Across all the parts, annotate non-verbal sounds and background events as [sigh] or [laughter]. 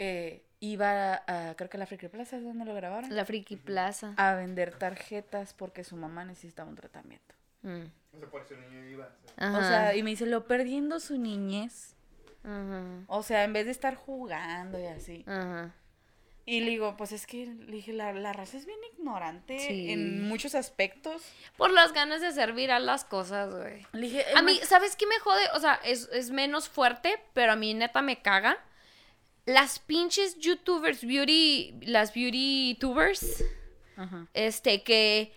eh, iba a, creo que a la Friki Plaza es donde lo grabaron, La Friki Plaza. a vender tarjetas porque su mamá necesitaba un tratamiento. Mm. O sea, por eso el niño iba. o sea, Ajá. O sea, y me dice, lo perdiendo su niñez. Ajá. O sea, en vez de estar jugando y así. Ajá. Y le digo, pues es que, le dije, la, la raza es bien ignorante Sí. en muchos aspectos. Por las ganas de hacer viral las cosas, güey. Le dije, A mí, "Emma, ¿sabes qué me jode? O sea, es, es menos fuerte, pero a mí neta me caga. Las pinches youtubers, beauty, las beauty tubers, Ajá. este, que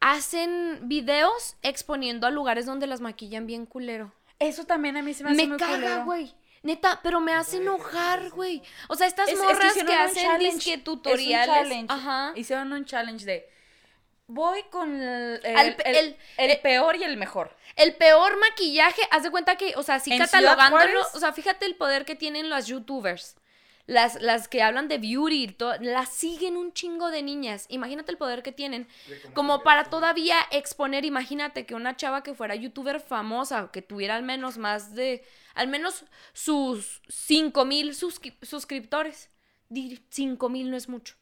hacen videos exponiendo a lugares donde las maquillan bien culero. Eso también a mí se me hace Me muy caga, culero. güey. Neta, pero me hace enojar, güey. O sea, estas Es- es morras que hacen disque tutoriales. challenge. Ajá. Hicieron un challenge de voy con el, el, Al- el- el- el el- peor y el mejor. El peor maquillaje, haz de cuenta que, o sea, sí catalogándolo, o sea, fíjate el poder que tienen las youtubers. Las, las que hablan de beauty, to- las siguen un chingo de niñas. Imagínate el poder que tienen. Como para todavía exponer, imagínate que una chava que fuera youtuber famosa, que tuviera al menos más de, al menos sus 5 mil suscriptores. 5 mil no es mucho.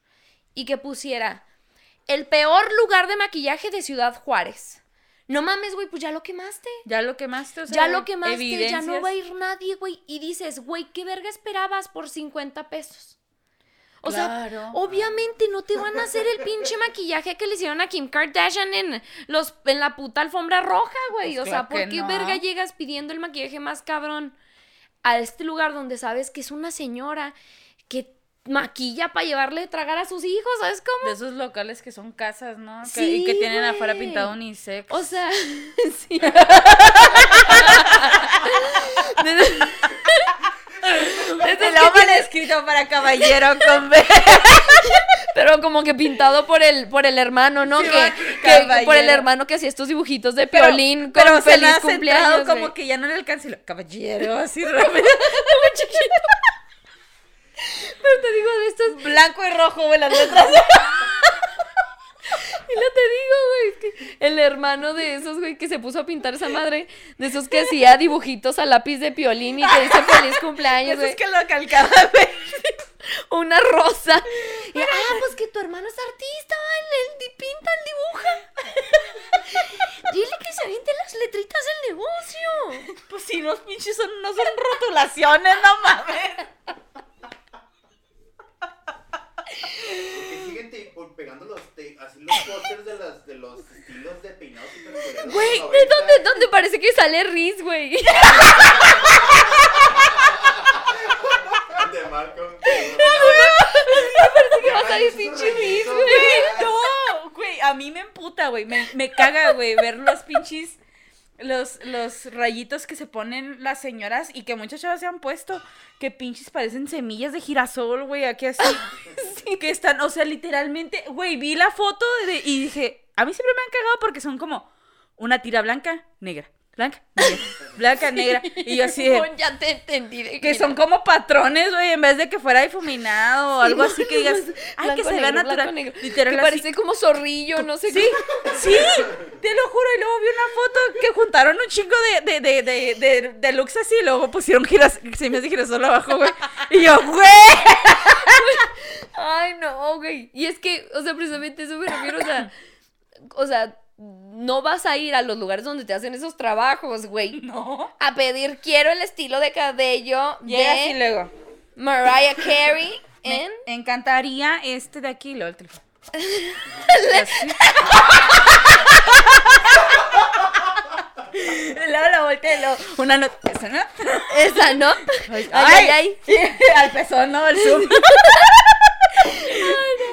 Y que pusiera el peor lugar de maquillaje de Ciudad Juárez. No mames, güey, pues ya lo quemaste. Ya lo quemaste, o sea, Ya lo quemaste, ya no va a ir nadie, güey. Y dices, güey, ¿qué verga esperabas por 50 pesos? O sea, obviamente no te van a hacer el pinche [laughs] maquillaje que le hicieron a Kim Kardashian en, los, en la puta alfombra roja, güey. Pues o sea, ¿por qué no. verga llegas pidiendo el maquillaje más cabrón a este lugar donde sabes que es una señora maquilla para llevarle a tragar a sus hijos? ¿Sabes cómo? De esos locales que son casas, ¿no? Que- Sí, y que tienen afuera pintado unisex. O sea, [laughs] sí. Desde luego mal escrito para caballero con B. [laughs] Pero como que pintado por el, por el hermano, ¿no? Sí, que, por el hermano que hacía estos dibujitos de Pero- piolín con pero se feliz ha cumpleaños. como que ya no le lo, caballero, así [laughs] rápido. Pero te digo de estos, Blanco y rojo, güey, las letras. [laughs] y no te digo, güey, es que el hermano de esos, güey, que se puso a pintar esa madre, de esos que hacía dibujitos a lápiz de piolín y te dice feliz cumpleaños, Eso güey. es que lo calcaba, güey. [laughs] Una rosa. Y, ah, pues que tu hermano es artista, él, pinta, él dibuja. [laughs] Dile que se aviente las letritas del negocio. Pues si los pinches son, no son rotulaciones, no mames. Que siguen [laughs] pegando los te- así los pósters de, las, de los estilos de peinados super Güey, de los ¿de 90. dónde, dónde parece que sale Riz, güey? De Malcolm. [laughs] que va a salir pinche Riz, güey. No, güey, a mí me emputa, güey. Me, me caga, güey, ver los pinches. Los, los rayitos que se ponen las señoras y que muchas chavas se han puesto, que pinches parecen semillas de girasol, güey, aquí así. [laughs] sí, que están, o sea, literalmente, güey, vi la foto de- y dije, a mí siempre me han cagado porque son como una tira blanca, negra, blanca, negra, blanca, negra. Y yo así de, [laughs] ya te entendí. de que son como patrones, güey, en vez de que fuera difuminado o algo así que digas, ay, que se vea natural. negro. Literal, que así. parece como zorrillo, no sé Sí, [laughs] sí, te lo juro. Y luego vi una foto que juntaron un chingo de, de, de, de, de, de looks así. Y luego pusieron giras, semillas de girasol abajo, güey. Y yo, güey. [laughs] Ay, no, güey. Y es que, o sea, precisamente eso me refiero, o sea, o sea, no vas a ir a los lugares donde te hacen esos trabajos, güey. [laughs] No. A pedir, quiero el estilo de cabello Llega así de luego. Mariah Carey [laughs] Me en... encantaría este de aquí, luego la [laughs] volteé, luego una nota. ¿Esa no? Esa, ¿no? Ay, ay, ay. Al pezón, ¿no? El zoom.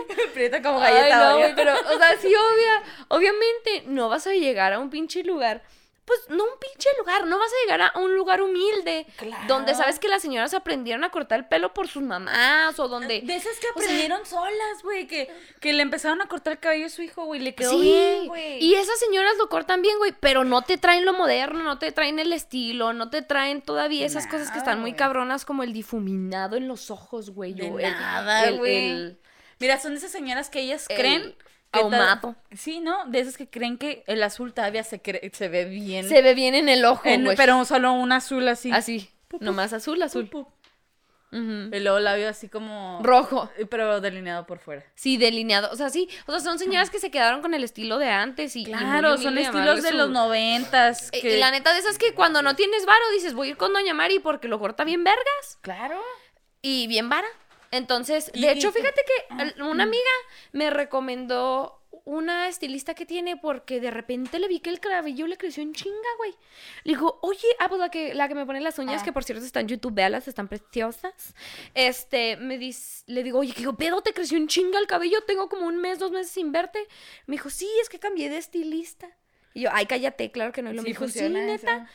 [laughs] Prieto como Ay, galleta. no, Oreo. güey, pero, o sea, sí, obvia, obviamente no vas a llegar a un pinche lugar. Pues no un pinche lugar, no vas a llegar a un lugar humilde. Claro. Donde sabes que las señoras aprendieron a cortar el pelo por sus mamás o donde. De esas que O sea- aprendieron solas, güey, que, que le empezaron a cortar el cabello a su hijo, güey, le quedó Sí, bien, güey. y esas señoras lo cortan bien, güey, pero no te traen lo moderno, no te traen el estilo, no te traen todavía esas cosas que están muy cabronas como el difuminado en los ojos, güey. O el- nada, el- güey. Mira, son de esas señoras que ellas El creen que ahumado. Sí, ¿no? De esas que creen que el azul todavía se, cre- se ve bien. Se ve bien en el ojo, En- pero solo un azul así. Así, nomás azul, azul. Pu, pu. Ujú. Y luego labio así como... Rojo. Pero delineado por fuera. Sí, delineado. O sea, sí. O sea, son señoras que se quedaron con el estilo de antes y. Claro, son estilos de su- los noventas. Eh, que- Y la neta de esas que cuando no tienes varo dices, voy a ir con Doña Mari porque lo corta bien vergas Claro. y bien vara. Entonces, de hecho, fíjate que el- una amiga me recomendó una estilista que tiene porque de repente le vi que el cabello le creció en chinga, güey. Le digo, oye, ah, pues la que, la que me pone las uñas, Ah. que por cierto está en YouTube, véalas, están preciosas. Este, me dice, le digo, oye, ¿qué pedo te creció en chinga el cabello? Tengo como un mes, dos meses sin verte. Me dijo, sí, es que cambié de estilista. Y yo, ay, cállate, claro que no. Y lo me Sí dijo, sí, neta. eso.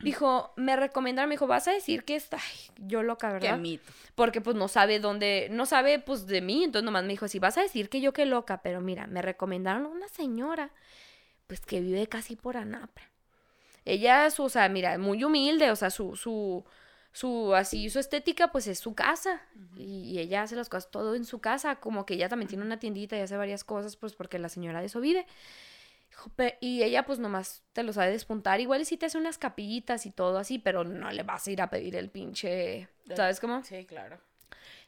Dijo, me recomendaron, me dijo, vas a decir que está, ay, yo loca, Qué ¿verdad? mito. porque pues no sabe dónde, no sabe pues de mí, entonces nomás me dijo, si vas a decir que yo qué loca, pero mira, me recomendaron una señora, pues que vive casi por Anapra. Ella, su, o sea, mira, muy humilde, o sea, su, su, su, así, su estética, pues es su casa, y, y ella hace las cosas todo en su casa, como que ella también tiene una tiendita y hace varias cosas, pues porque la señora de eso vive. Dijo, "Pe- Y ella pues nomás te lo sabe despuntar, igual sí te hace unas capillitas y todo así, pero no le vas a ir a pedir el pinche, ¿sabes cómo? Sí, claro.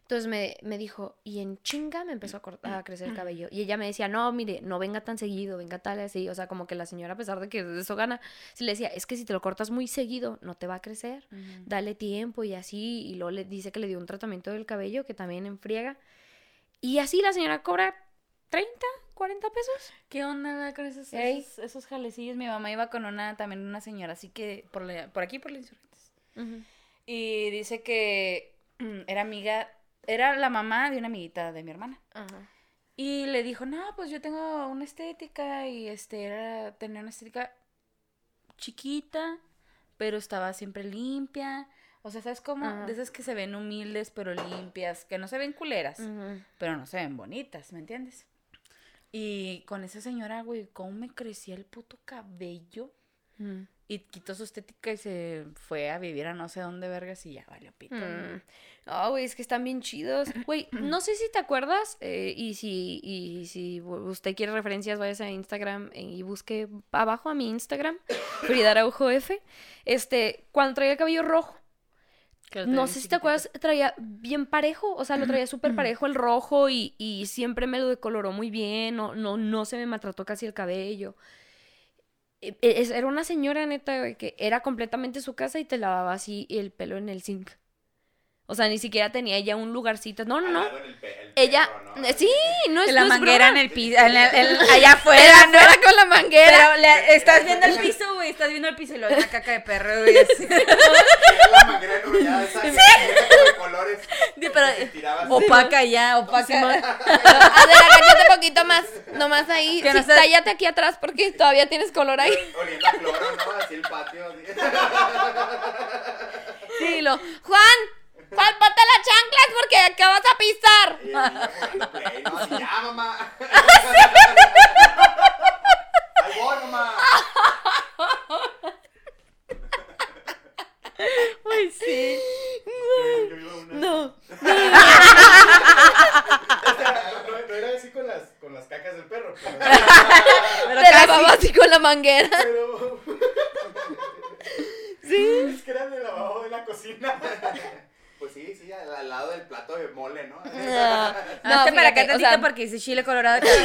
Entonces me, me dijo, y en chinga me empezó a, cort- a crecer el cabello. Y ella me decía, no, mire, no venga tan seguido, venga tal así. O sea, como que la señora, a pesar de que eso gana, sí le decía, es que si te lo cortas muy seguido, no te va a crecer. Dale tiempo y así. Y luego le dice que le dio un tratamiento del cabello que también enfriega. Y así la señora cobra 30, 40 pesos. ¿Qué onda con esos, esos, esos jalecillos? Mi mamá iba con una, también una señora, así que por, la- por aquí, por la Insurgentes. Y dice que mm, era amiga, era la mamá de una amiguita de mi hermana. Ajá. Y le dijo, no, pues yo tengo una estética y este era tener una estética chiquita, pero estaba siempre limpia. O sea, ¿sabes cómo? De esas que se ven humildes pero limpias, que no se ven culeras, pero no se ven bonitas, ¿me entiendes? Y con esa señora, güey, cómo me crecía el puto cabello. Ujú. Y quitó su estética y se fue a vivir a no sé dónde vergas y ya valió pito. Mm. Ah, güey, es que están bien chidos. [clears throat] Güey, no sé si te acuerdas, eh, y si, y si usted quiere referencias, vayas a Instagram eh, y busque abajo a mi Instagram, Frida Araujo F. Este, cuando traía el cabello rojo, no sé si te acuerdas, traía bien parejo, o sea, lo traía súper parejo el rojo y, y siempre me lo decoloró muy bien, no, no, no se me maltrató casi el cabello. E- e- Era una señora neta, güey, que era completamente su casa y te lavaba así el pelo en el zinc. O sea, ni siquiera tenía ella un lugarcito. No, no, no. El pe- el Ella, perro, ¿no? eh, sí, no es la no es manguera en el piso, en el- el- [laughs] allá afuera, Era, ¿no? era con la manguera. Pero le- estás viendo el piso, güey, estás viendo el piso y lo una [laughs] caca de perro, güey. así. La manguera enrollada, [laughs] esa esa de colores. Sí, pero-. Opaca ya, opaca. Ver, agáchate un poquito más. Nomás ahí. Sí, no tállate aquí atrás porque todavía tienes color ahí. Oliendo a cloro, ¿no? Así el patio. así. Sí, lo. Juan, [laughs] Juan, ponte las chanclas porque acá vas a pisar. ¿no? Ya, mamá. [laughs] Ahí voy, mamá. Uy, sí. No. [laughs] No, no era así con las, con las cacas del perro, pero, Pero Te casi. lavaba así con la manguera. pero- Sí. es que era del lavabo de la cocina. Pues sí, sí, al, al lado del plato de mole, ¿no? [laughs] No, [laughs] No, para acá tantito sea, porque dice chile colorado. que- [laughs]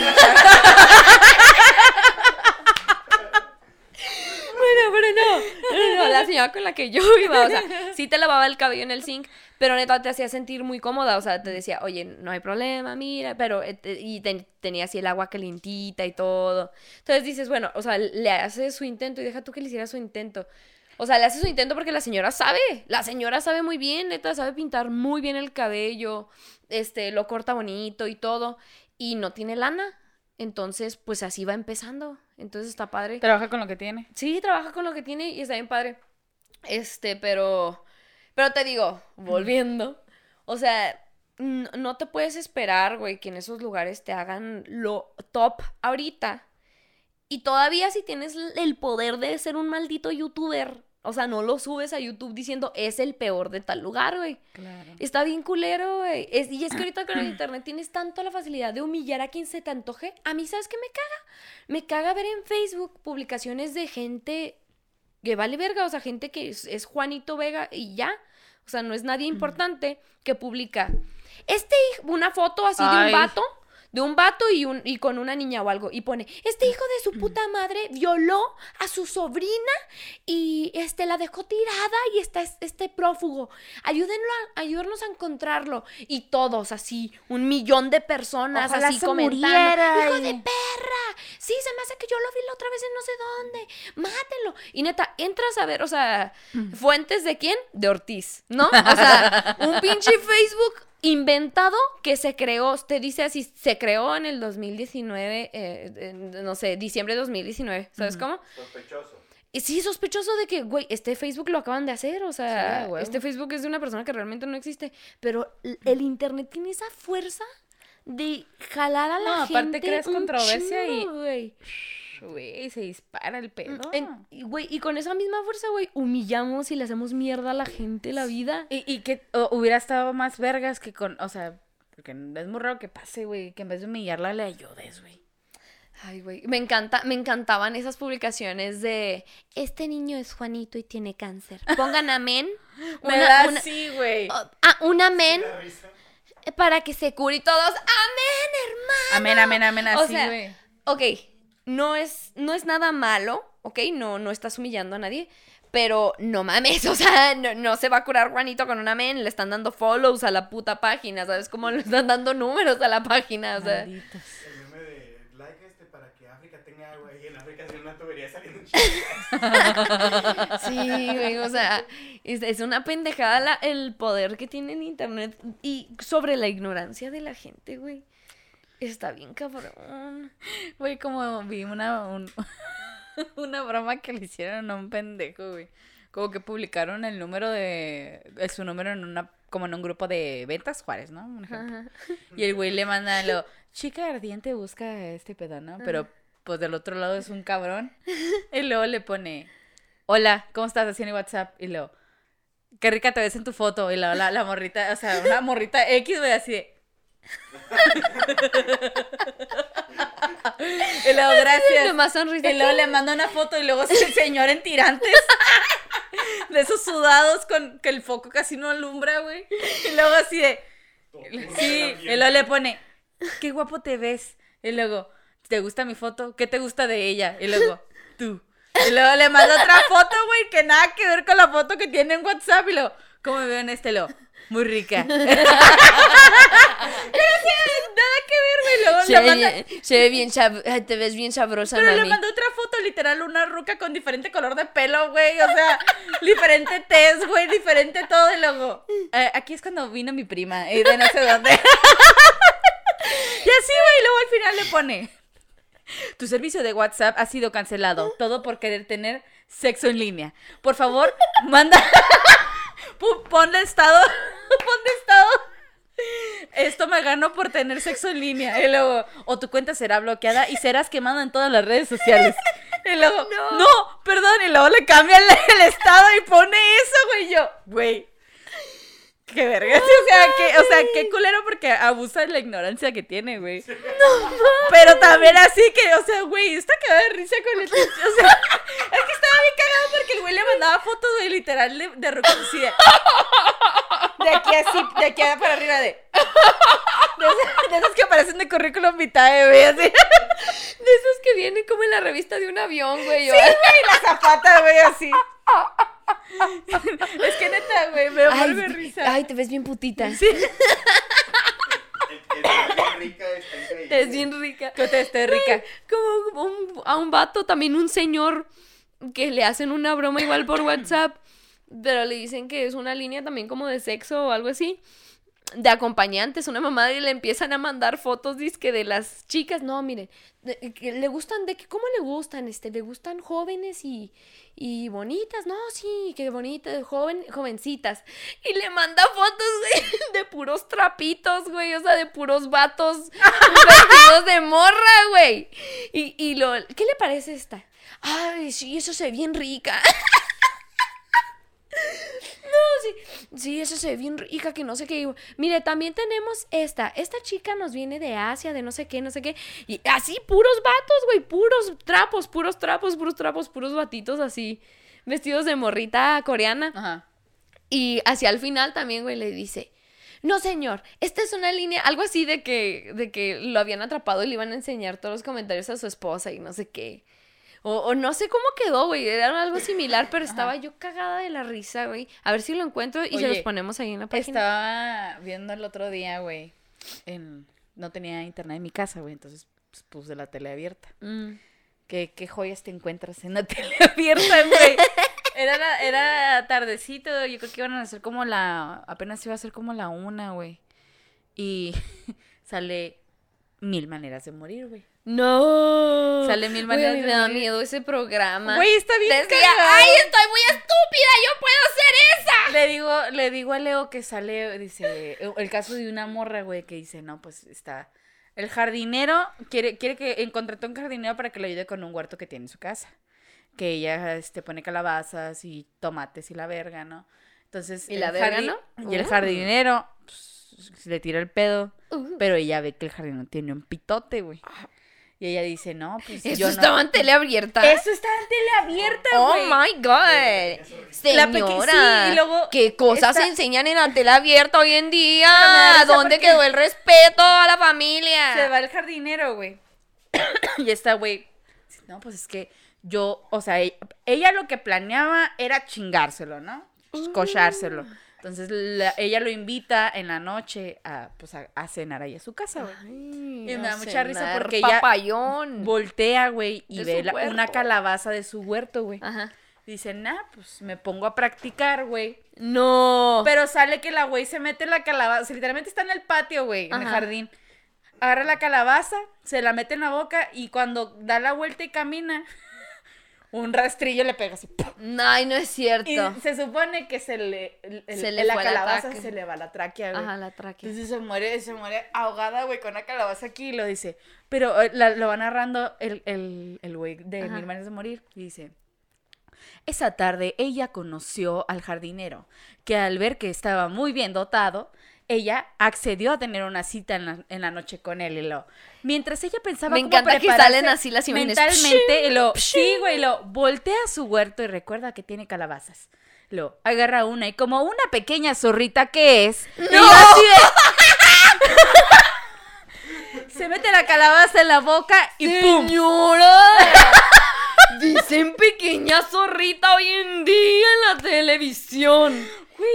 Bueno, pero no. No, no, no, La señora con la que yo iba, o sea, sí te lavaba el cabello en el zinc, pero neta te hacía sentir muy cómoda. O sea, te decía, oye, no hay problema, mira, pero. eh, te- y ten- tenía así el agua calientita y todo. Entonces dices, bueno, o sea, le hace su intento y deja tú que le hiciera su intento. O sea, le hace su intento porque la señora sabe. La señora sabe muy bien, neta, sabe pintar muy bien el cabello. Este, lo corta bonito y todo. Y no tiene lana. Entonces, pues así va empezando. Entonces está padre. Trabaja con lo que tiene. Sí, trabaja con lo que tiene y está bien padre. Este, pero. Pero te digo, volviendo. O sea, no te puedes esperar, güey, que en esos lugares te hagan lo top ahorita. Y todavía si tienes el poder de ser un maldito youtuber. O sea, no lo subes a YouTube diciendo es el peor de tal lugar, güey. Claro. Está bien culero, güey. Es- y es que ahorita con el internet tienes tanto la facilidad de humillar a quien se te antoje. A mí, ¿sabes qué me caga? Me caga ver en Facebook publicaciones de gente que vale verga, o sea, gente que es, es Juanito Vega y ya. o sea, no es nadie importante, que publica este hij- una foto así de un vato, de un vato y, un, y con una niña o algo, y pone, este hijo de su puta madre violó a su sobrina y este la dejó tirada y está es- este prófugo. Ayúdenlo a, ayúdenos a encontrarlo. Y todos así, un millón de personas Ojalá así se comentando. muriera Hijo y- de perra. Sí, se me hace que yo lo vi la otra vez en no sé dónde. Mátenlo. Y neta, entras a ver, o sea, fuentes de quién? De Ortiz, ¿no? O sea, un pinche [laughs] Facebook inventado que se creó, te dice así, se creó en el 2019, eh, en, no sé, diciembre de 2019, ¿sabes cómo? Sospechoso. Y sí, sospechoso de que, güey, este Facebook lo acaban de hacer, o Sí, sea, a huevo. este Facebook es de una persona que realmente no existe, pero el internet tiene esa fuerza de jalar a la No, gente. aparte creas controversia y- chingo, güey. Se dispara el pedo. En- y, güey, y con esa misma fuerza, güey, humillamos y le hacemos mierda a la gente la vida. Y, y que o, hubiera estado más vergas que con, o sea, porque es muy raro que pase, güey, que en vez de humillarla le ayudes, güey. Ay, güey, me encanta, me encantaban esas publicaciones de este niño es Juanito y tiene cáncer. Pongan amén. [laughs] Me da una- así, güey. oh, ah, un amén para que se cure y todos. Amén, hermano. Amén, amén, amén, O así, sea, güey. Ok, no es, no es nada malo, ok, no, no estás humillando a nadie, pero no mames, [laughs] o sea, no, no se va a curar Juanito con un amén, le están dando follows a la puta página, ¿sabes? Como le están dando números a la página, o sea. Malditos. El meme de like este para que África tenga agua y en África tiene una tubería saliendo un [laughs] chingo. Sí, güey, o sea, es, es una pendejada la- el poder que tiene en internet y sobre la ignorancia de la gente, güey. Está bien cabrón. Güey, como vi una, un- [laughs] una broma que le hicieron a un pendejo, güey. Como que publicaron el número de... su número en una... Como en un grupo de ventas Juárez, ¿no? Un ejemplo. Ajá. Y el güey le manda lo... Chica ardiente busca este pedo, ¿no? Pero pues del otro lado es un cabrón. Y luego le pone... Hola, ¿cómo estás? El WhatsApp. Y luego... Qué rica te ves en tu foto. Y la, la morrita... O sea, una morrita X, güey, así de... y luego, gracias. Nomás sonrisa. Y luego le manda una foto y luego es el señor en tirantes. [laughs] De esos sudados con que el foco casi no alumbra, güey. Y luego así de. Sí, y luego le pone. Qué guapo te ves. Y luego, ¿te gusta mi foto? ¿Qué te gusta de ella? Y luego, [laughs] tú. Y luego le manda otra foto, güey, que nada que ver con la foto que tiene en WhatsApp. Y luego, ¿cómo me veo en este? Lo, muy rica. [laughs] Nada que ver, güey. Luego Se ve, manda. bien, se ve bien sab- ay, te ves bien sabrosa, Pero le mandó otra foto, literal, una ruca con diferente color de pelo, güey. O sea, [laughs] diferente tez, güey, diferente todo. Y luego, eh, aquí es cuando vino mi prima, y de no sé dónde. [laughs] y así, güey, luego al final le pone. Tu servicio de WhatsApp ha sido cancelado. Todo por querer tener sexo en línea. Por favor, manda. Ponle estado. [laughs] Ponle estado. Esto me ganó por tener sexo en línea. Y luego, o tu cuenta será bloqueada y serás quemado en todas las redes sociales. Y luego, [laughs] no, perdón. Y luego le cambia el, [laughs] el estado y pone eso, güey. Y Yo, güey. Qué verga. O sea, que, o sea, qué culero porque abusa de la ignorancia que tiene, güey. Pero también así que, o sea, güey, está cagada de risa con el. O sea, es que estaba bien cagado porque el güey le mandaba fotos, güey, literal, de, de así de. Aquí así, de aquí para arriba de. De esas, de esas que aparecen de currículum vitae, güey, así. De esos que vienen como en la revista de un avión, güey. Sí, güey, la zapata, güey, así. Es que neta, güey, me ay, vuelve risa. ay, te ves bien putita. Sí, El, el bien rica está increíble. Te ves bien rica. que te esté rica. Como un- a un vato, también un señor, que le hacen una broma igual por WhatsApp, pero le dicen que es una línea también como de sexo o algo así. De acompañantes, una mamá y le empiezan a mandar fotos, dizque de las chicas. No, miren, que le gustan, de que, ¿cómo le gustan? Este, le gustan jóvenes y, y bonitas. No, sí, que bonitas, joven, jovencitas. Y le manda fotos de, [laughs] de puros trapitos, güey, o sea, de puros vatos vestidos de morra, güey. Y, y lo, ¿qué le parece esta? Ay, sí, eso se ve bien rica. [laughs] No, sí, sí, eso se ve bien rica, que no sé qué. Mire, también tenemos esta. Esta chica nos viene de Asia, de no sé qué, no sé qué. Y así, puros vatos, güey, puros trapos, puros trapos, puros trapos, puros batitos así, vestidos de morrita coreana. Ajá. Y hacia el final también, güey, le dice, no señor, esta es una línea, algo así de que, de que lo habían atrapado y le iban a enseñar todos los comentarios a su esposa y no sé qué. O, o no sé cómo quedó, güey, era algo similar, pero [laughs] estaba yo cagada de la risa, güey. A ver si lo encuentro y se los ponemos ahí en la página. Estaba viendo el otro día, güey. En... No tenía internet en mi casa, güey. Entonces pues, puse la tele abierta. Mm. ¿Qué, qué joyas te encuentras en la [laughs] tele abierta, güey? Era, la- era tardecito, yo creo que iban a hacer como la. Apenas iba a ser como la una, güey. Y [laughs] sale mil maneras de morir, güey. No. Sale mil maneras me da miedo ese programa. Güey, está bien Decía, ay, estoy muy estúpida, yo puedo hacer esa. Le digo, le digo a Leo que sale, dice, el caso de una morra, güey, que dice, no, pues está. El jardinero quiere, quiere que encontró un jardinero para que le ayude con un huerto que tiene en su casa. Que ella este, pone calabazas y tomates y la verga, ¿no? Entonces. ¿Y el la verga, no? Y el Uh. jardinero pues, le tira el pedo. Uh. Pero ella ve que el jardinero tiene un pitote, güey. Y ella dice, no, pues Eso yo no. estaba en tele abierta. Eso está en tele abierta, Oh my god. La Señora. sí, y luego ¿Qué cosas esta- se enseñan en la tele abierta hoy en día? Risa ¿Dónde quedó el respeto a la familia? Se va el jardinero, güey. [coughs] y esta güey, no, pues es que yo, o sea, e- ella lo que planeaba era chingárselo, ¿no? Cochárselo. Entonces la- ella lo invita en la noche a, pues, a, a cenar ahí a su casa, güey. Ay, Y me da mucha risa porque ella papayón. Voltea, güey, y ve la- una calabaza de su huerto, güey. Ajá. Dice, nah, pues me pongo a practicar, güey. No. Pero sale que la güey se mete en la calabaza. Literalmente está en el patio, güey, en el jardín. Agarra la calabaza, se la mete en la boca y cuando da la vuelta y camina, un rastrillo le pega así. ¡pum! Ay, no es cierto. Y se supone que se le, el- el- Se le la la calabaza se le va la tráquea, güey. Ajá, la tráquea. Entonces se muere, se muere ahogada, güey, con una calabaza aquí y lo dice. Pero eh, la- lo va narrando el, el, el güey de Ajá. Mil Maneras de Morir. Y dice, esa tarde ella conoció al jardinero, que al ver que estaba muy bien dotado, ella accedió a tener una cita en la, en la noche con él y lo... Mientras ella pensaba Me cómo encanta que salen así las imágenes. Mentalmente, y lo... Sí, güey, lo voltea a su huerto y recuerda que tiene calabazas. Lo agarra una y como una pequeña zorrita que es... ¡No! y así de- [laughs] se mete la calabaza en la boca y ¡pum! ¡Señora! Dicen pequeña zorrita hoy en día en la televisión.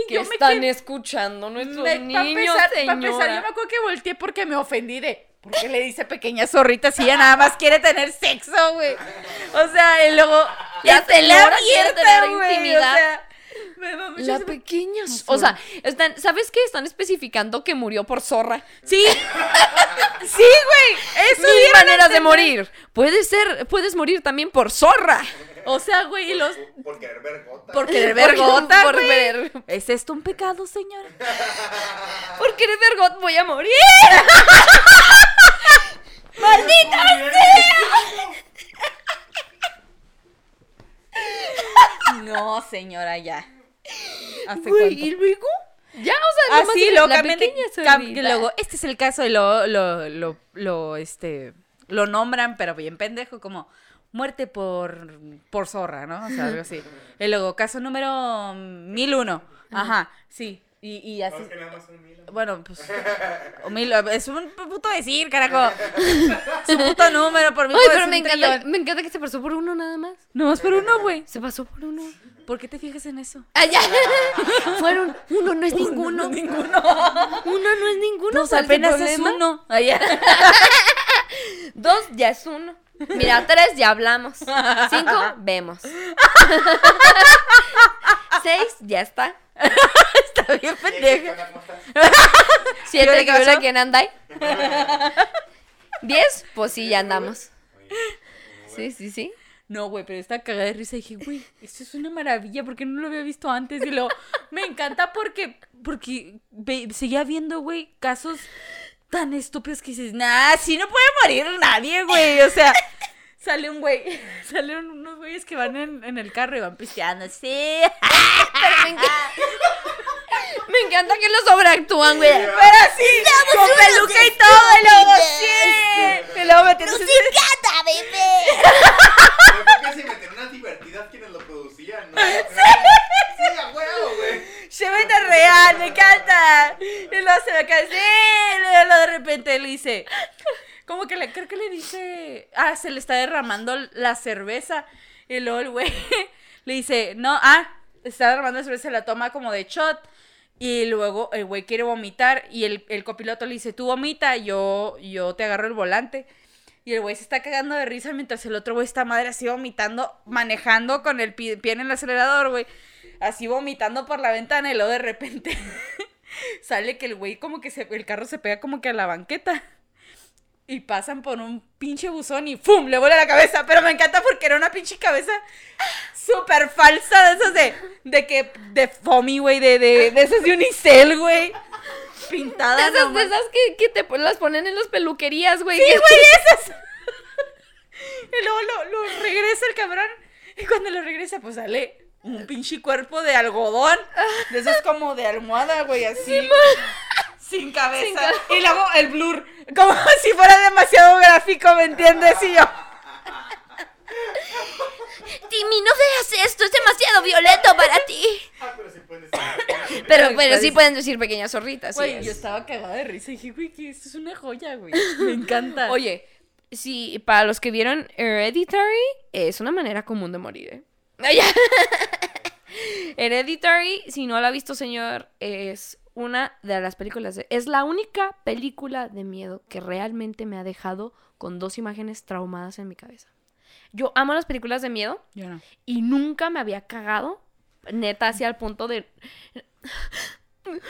Güey, yo me están escuchando nuestros Me- pa' niños, pa' señora. empezar, yo me acuerdo que volteé porque me ofendí de. ¿Por qué le dice pequeña zorrita si ella nada más quiere tener sexo, güey? O sea, y luego. La es tele señora quiere abierta, güey, intimidad. O sea, me da La pequeña. z- O sea, están, ¿sabes qué? Están especificando que murió por zorra. Sí. [laughs] sí, güey. Eso Mil maneras de morir. Puede ser, puedes morir también por zorra. O sea, güey, y los. Por, querer ver gota. Por querer ver gota, por güey. ver- ¿Es esto un pecado, señora? [laughs] por querer ver got voy a morir. [laughs] No, señora, ya. ¿Hace Güey, cuánto? y luego. Ya, o sea, Así, la de- pequeña cam- zorrita. luego, este es el caso y lo, lo, lo, lo, este, lo nombran, pero bien pendejo, como muerte por, por zorra, ¿no? O sea, algo así. [laughs] Y luego, caso número 1001. Ajá, sí. Y, y así. No, es que nada más son mil. Bueno, pues. [laughs] mil- es un puto decir, carajo. [laughs] Su puto número por mí. Ay, pero me encanta, me encanta que se pasó por uno nada más. No más por uno, güey. Se pasó por uno. ¿Por qué te fijas en eso? Ah, ya. [laughs] Fueron. Uno no es ninguno. ninguno. Uno no es ninguno. Pues ¿cuál es el apenas es uno. Ay, ya. Dos ya es uno. Mira, tres ya hablamos. Cinco, vemos. Seis, ya está. [laughs] Está bien Sí, pendejo. ¿cómo estás? [laughs] Siete, ¿Qué que ver quién anda ahí. Diez, pues sí, ya andamos. Sí, sí, sí. No, güey, pero esta cagada de risa dije, güey, esto es una maravilla, porque no lo había visto antes? Y lo me encanta porque, porque ve- seguía viendo, güey, casos tan estúpidos que dices, nah, si no puede morir nadie, güey. O sea, sale un güey, [laughs] sale unos güeyes que van en, en, el carro y van pisteando así. Pero me, encanta, [laughs] me encanta que los sobreactúan, güey. Pero sí, con peluca y todo, y luego sí. Y luego metiendo. ¡Nos encanta, bebé! Creo que se metieron unas divertidas quienes lo producían, ¿no? ¡Sí! a huevo, güey! Se mete real, me encanta. Y luego se me cae, sí. Y luego de repente le dice como que le, creo que le dice, ah, se le está derramando la cerveza. Y luego el güey [laughs] le dice, no, ah, está derramando la cerveza, se la toma como de shot. Y luego el güey quiere vomitar y el, el copiloto le dice, tú vomita, yo, yo te agarro el volante. Y el güey se está cagando de risa mientras el otro güey está madre así vomitando, manejando con el pi- pie en el acelerador, güey. Así vomitando por la ventana y luego de repente [laughs] sale que el güey como que se, el carro se pega como que a la banqueta. Y pasan por un pinche buzón y ¡fum! Le vuela la cabeza. Pero me encanta porque era una pinche cabeza súper falsa de esas de, de que, de foamy, güey, de, de, de esas de unicel, güey. Pintada. De esas, de esas que, que te las ponen en las peluquerías, güey. Sí, güey, esas. [laughs] Y luego lo, lo regresa el cabrón. Y cuando lo regresa, pues sale un pinche cuerpo de algodón. De esos como de almohada, güey, así. sin cabeza. Sin y luego el blur. Como [laughs] si fuera demasiado gráfico, ¿me entiendes? Y yo. Timmy, no veas esto, es demasiado violento para ti. Ah, pero sí pueden decir. [laughs] Pero, pero sí pueden decir pequeñas zorritas. Güey, yo estaba cagada de risa y dije, güey, que esto es una joya, güey. Me encanta. [laughs] Oye, sí, para los que vieron Hereditary, es una manera común de morir, ¿eh? Ay, ya. Hereditary, si no la ha visto, señor, es una de las películas. de- es la única película de miedo que realmente me ha dejado con dos imágenes traumadas en mi cabeza. Yo amo las películas de miedo Yo no. y nunca me había cagado, neta, hacia el punto de... [laughs]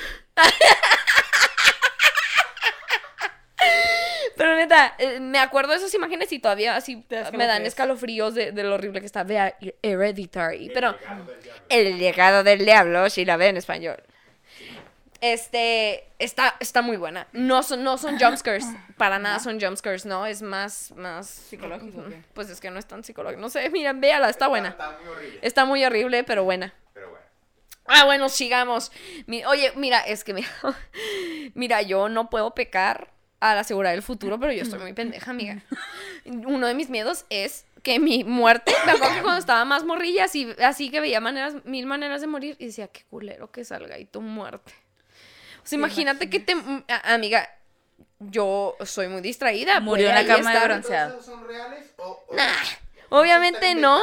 Pero neta, eh, me acuerdo de esas imágenes y todavía así me dan escalofríos. de, de lo horrible que está. Vea Hereditary. Pero. El legado del diablo, si la ve en español. Este, está, está muy buena. No son, no son jumpscares, [laughs] para nada son jumpscares, ¿no? Es más, más... ¿Psicológico qué? Pues es que no es tan psicológico. No sé, miren, véala, está buena. Está muy horrible. Está muy horrible, pero buena. Pero bueno. Ah, bueno, sigamos. Mi- oye, mira, es que mira, [laughs] mira, yo no puedo pecar al asegurar el futuro, pero yo estoy muy pendeja, amiga. [laughs] Uno de mis miedos es que mi muerte, me acuerdo que cuando estaba más morrilla, así, así que veía maneras, mil maneras de morir, y decía, qué culero que salga y tu muerte. Imagínate que te, a- amiga, yo soy muy distraída. Murió en la cama de bronceado. ¿Todos esos son reales? O, o- Nah, o obviamente no.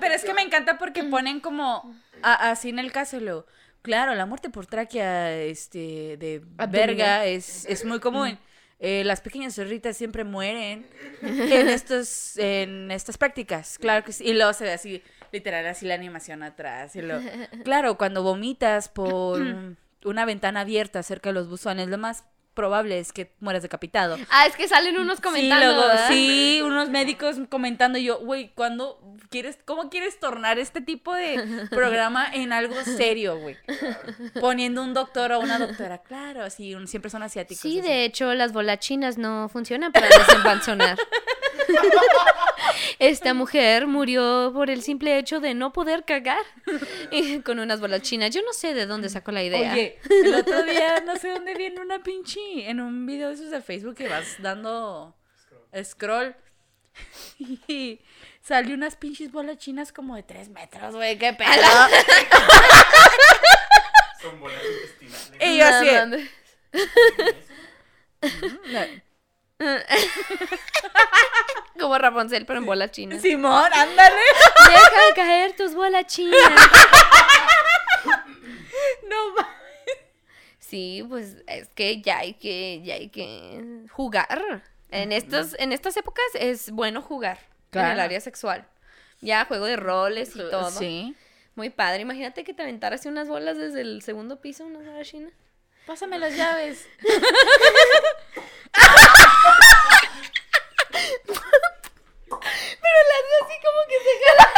pero es que me encanta porque ponen como a- así en el caso. Claro, la muerte por tráquea este, de verga es, es muy común. Eh, las pequeñas zorritas siempre mueren en estos en estas prácticas, claro que sí. Y luego se ve así, literal, así la animación atrás. Y luego, claro, cuando vomitas por [clears throat] una ventana abierta cerca de los buzones, lo más probable es que mueras decapitado. Ah, es que salen unos comentando. Sí, luego, sí, unos médicos comentando y yo, güey, ¿cuándo quieres, cómo quieres tornar este tipo de programa en algo serio, güey? Poniendo un doctor o una doctora, claro, sí, un- siempre son asiáticos. Sí, así. de hecho, las bolas chinas no funcionan para desempanzonar. [laughs] Esta mujer murió por el simple hecho de no poder cagar y con unas bolas chinas. Yo no sé de dónde sacó la idea. Oye, el otro día no sé dónde viene una pinche en un video de esos de Facebook que vas dando scroll [laughs] y salió unas pinches bolas chinas como de tres metros, güey, qué pedo. Son bolas intestinales. Y yo así, No, de, mames. [laughs] Como Rapunzel, pero en bolas chinas. Simón, ándale. Deja caer tus bolas chinas. [laughs] No mames. Sí, pues es que ya hay que, ya hay que jugar. En estos, en estas épocas es bueno jugar en el área sexual. Ya juego de roles y todo. Sí. Muy padre. Imagínate que te aventaras unas bolas desde el segundo piso, una bola china. Pásame las llaves. [laughs] Pero las así como que se jala.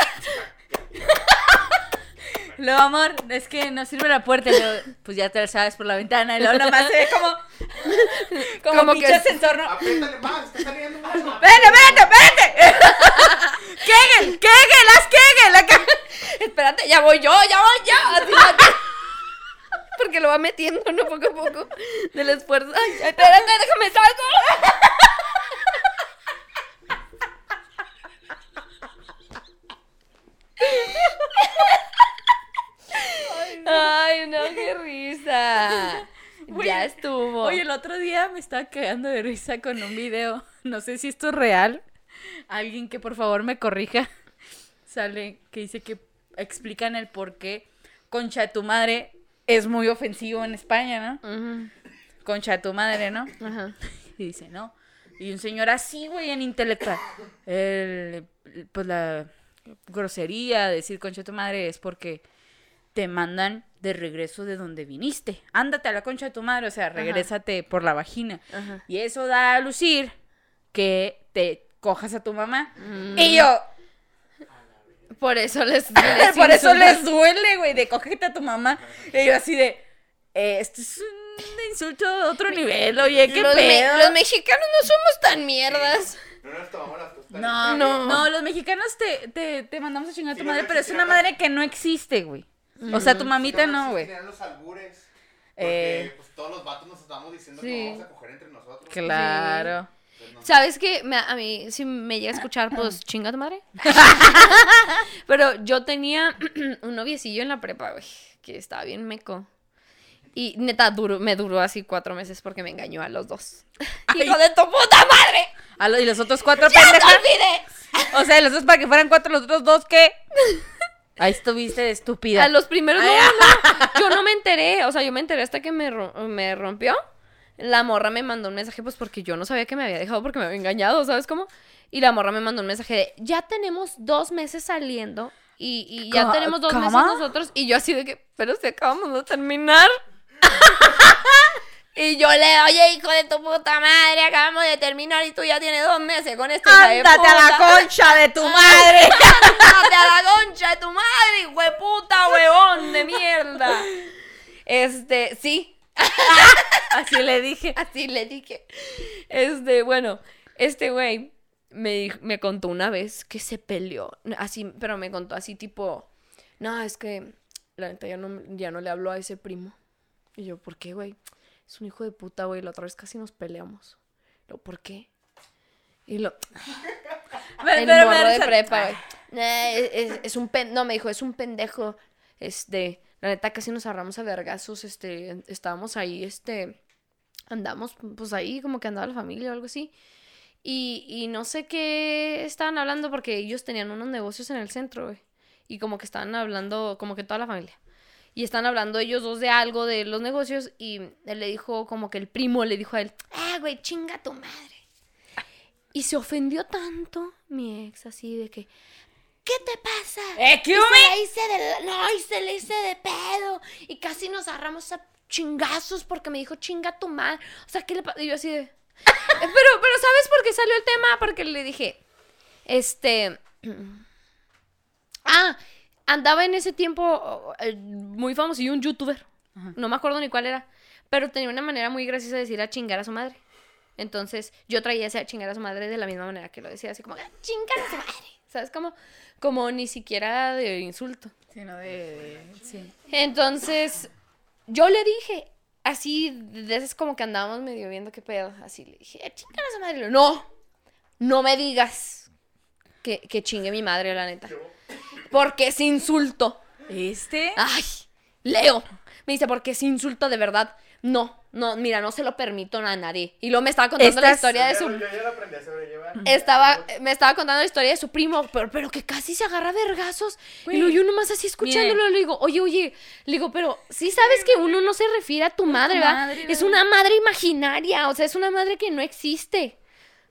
Luego, amor, es que no sirve la puerta. Y luego, pues ya te la sabes por la ventana. Y luego nomás se ve como. [laughs] Como, Como pinche que- ascensor, ¿no? Apriétale más, está saliendo mucho. ¡Vete, vete, vete! [laughs] ¡Kegel! ¡Kegel! ¡Haz Kegel! Acá. [laughs] Espérate, ya voy yo, ya voy yo. Porque lo va metiendo, ¿no? Poco a poco. Del esfuerzo. Ay, espérate, déjame salgo. Ay, no, qué risa. [laughs] Ya estuvo. Oye, el otro día me estaba cagando de risa con un video. No sé si esto es real. Alguien que por favor me corrija. Sale que dice que explican el por qué concha de tu madre es muy ofensivo en España, ¿no? Concha de tu madre, ¿no? Ajá. Y dice, no. Y un señor así, güey, en intelectual. El- pues la grosería, decir concha de tu madre es porque te mandan de regreso de donde viniste. Ándate a la concha de tu madre, o sea, regrésate por la vagina. Ajá. Y eso da a lucir que te cojas a tu mamá. Y yo, Por eso les. [laughs] les por eso les duele, güey, de cógete a tu mamá. Y yo así de, eh, esto es un insulto de otro nivel, oye, qué los, me- pedo. los mexicanos no somos tan mierdas. No nos tomamos las costas. No, No. no, los mexicanos te, te, te mandamos a chingar a tu madre, pero es una madre que no existe, güey. O sea, tu mamita no, güey. Los albures. Eh. Porque pues, todos los vatos nos estamos diciendo Sí. que vamos a coger entre nosotros. Claro. Entonces, no- ¿Sabes qué? Me- a mí, si me llega a escuchar, pues [clears throat] chinga tu madre. [laughs] Pero yo tenía [clears throat] un noviecillo en la prepa, güey, que estaba bien meco. Y neta, duró, me duró así cuatro meses porque me engañó a los dos. [laughs] ¡Hijo de tu puta madre! A lo- y los otros cuatro ¡Ya te olvidé! O sea, los dos para que fueran cuatro, los otros dos, ¿qué? [laughs] Ahí estuviste de estúpida. A los primeros, no, no, [laughs] yo no me enteré, o sea, yo me enteré hasta que me, me rompió. La morra me mandó un mensaje, pues porque yo no sabía que me había dejado porque me había engañado, ¿sabes cómo? Y la morra me mandó un mensaje de, ya tenemos dos meses saliendo y, y ya tenemos dos meses nosotros. Y yo así de que, pero si acabamos de terminar. [laughs] y yo le, oye, hijo de tu puta madre, acabamos de terminar y tú ya tienes dos meses con de Ándate a la puta". concha de tu madre. [laughs] ¡Ándate a la concha de tu madre, hijo de puta, huevón de mierda! Este, sí, [laughs] Así le dije. así le dije. Este, bueno, este güey me, me contó una vez que se peleó. Así, pero me contó así tipo, no, es que la neta ya no, ya no le habló a ese primo. Y yo, ¿por qué, güey? Es un hijo de puta, güey. La otra vez casi nos peleamos. Lo, ¿por qué? Y lo, [laughs] el ven, morro de prepa, güey. "Nah, es, es- es un pen... No, me dijo, es un pendejo. Este, la neta casi nos agarramos a vergazos, este, estábamos ahí, este, andamos, pues ahí como que andaba la familia o algo así. Y, y no sé qué estaban hablando porque ellos tenían unos negocios en el centro, güey. Y como que estaban hablando, como que toda la familia. Y están hablando ellos dos de algo de los negocios y él le dijo, como que el primo le dijo a él, ah, güey, chinga tu madre. Y se ofendió tanto mi ex así de que, ¿qué te pasa? ¡Eh, qué Y se la hice de, no, y se le hice de pedo. Y casi nos agarramos a chingazos porque me dijo, chinga tu madre. O sea, ¿qué le pasa? Y yo así de... [laughs] pero, pero ¿sabes por qué salió el tema? Porque le dije, este... [clears throat] Ah, andaba en ese tiempo eh, muy famoso y un youtuber. No me acuerdo ni cuál era. Pero tenía una manera muy graciosa de decir a chingar a su madre. Entonces yo traía ese a chingar a su madre de la misma manera que lo decía, así como, "Ah, chingar a su madre. ¿Sabes? Como, como ni siquiera de insulto. Sino de, sí. Entonces, yo le dije, así, de esas como que andábamos medio viendo qué pedo, así le dije, "Eh, chingar a su madre. Y lo, No, no me digas que, que chingue mi madre, la neta. Porque es insulto. ¿Este? Ay, Leo. Me dice, porque es insulto de verdad. No, no, mira, no se lo permito a nadie. Y luego me estaba contando la historia de su... yo ya lo aprendí a sobrellevar. Estaba, me estaba contando la historia de su primo, pero, pero que casi se agarra vergazos. Y luego yo nomás así escuchándolo, le digo, oye, oye, le digo, pero sí sabes que uno no se refiere a tu madre, ¿verdad? madre, es ¿verdad? una madre imaginaria, o sea, es una madre que no existe.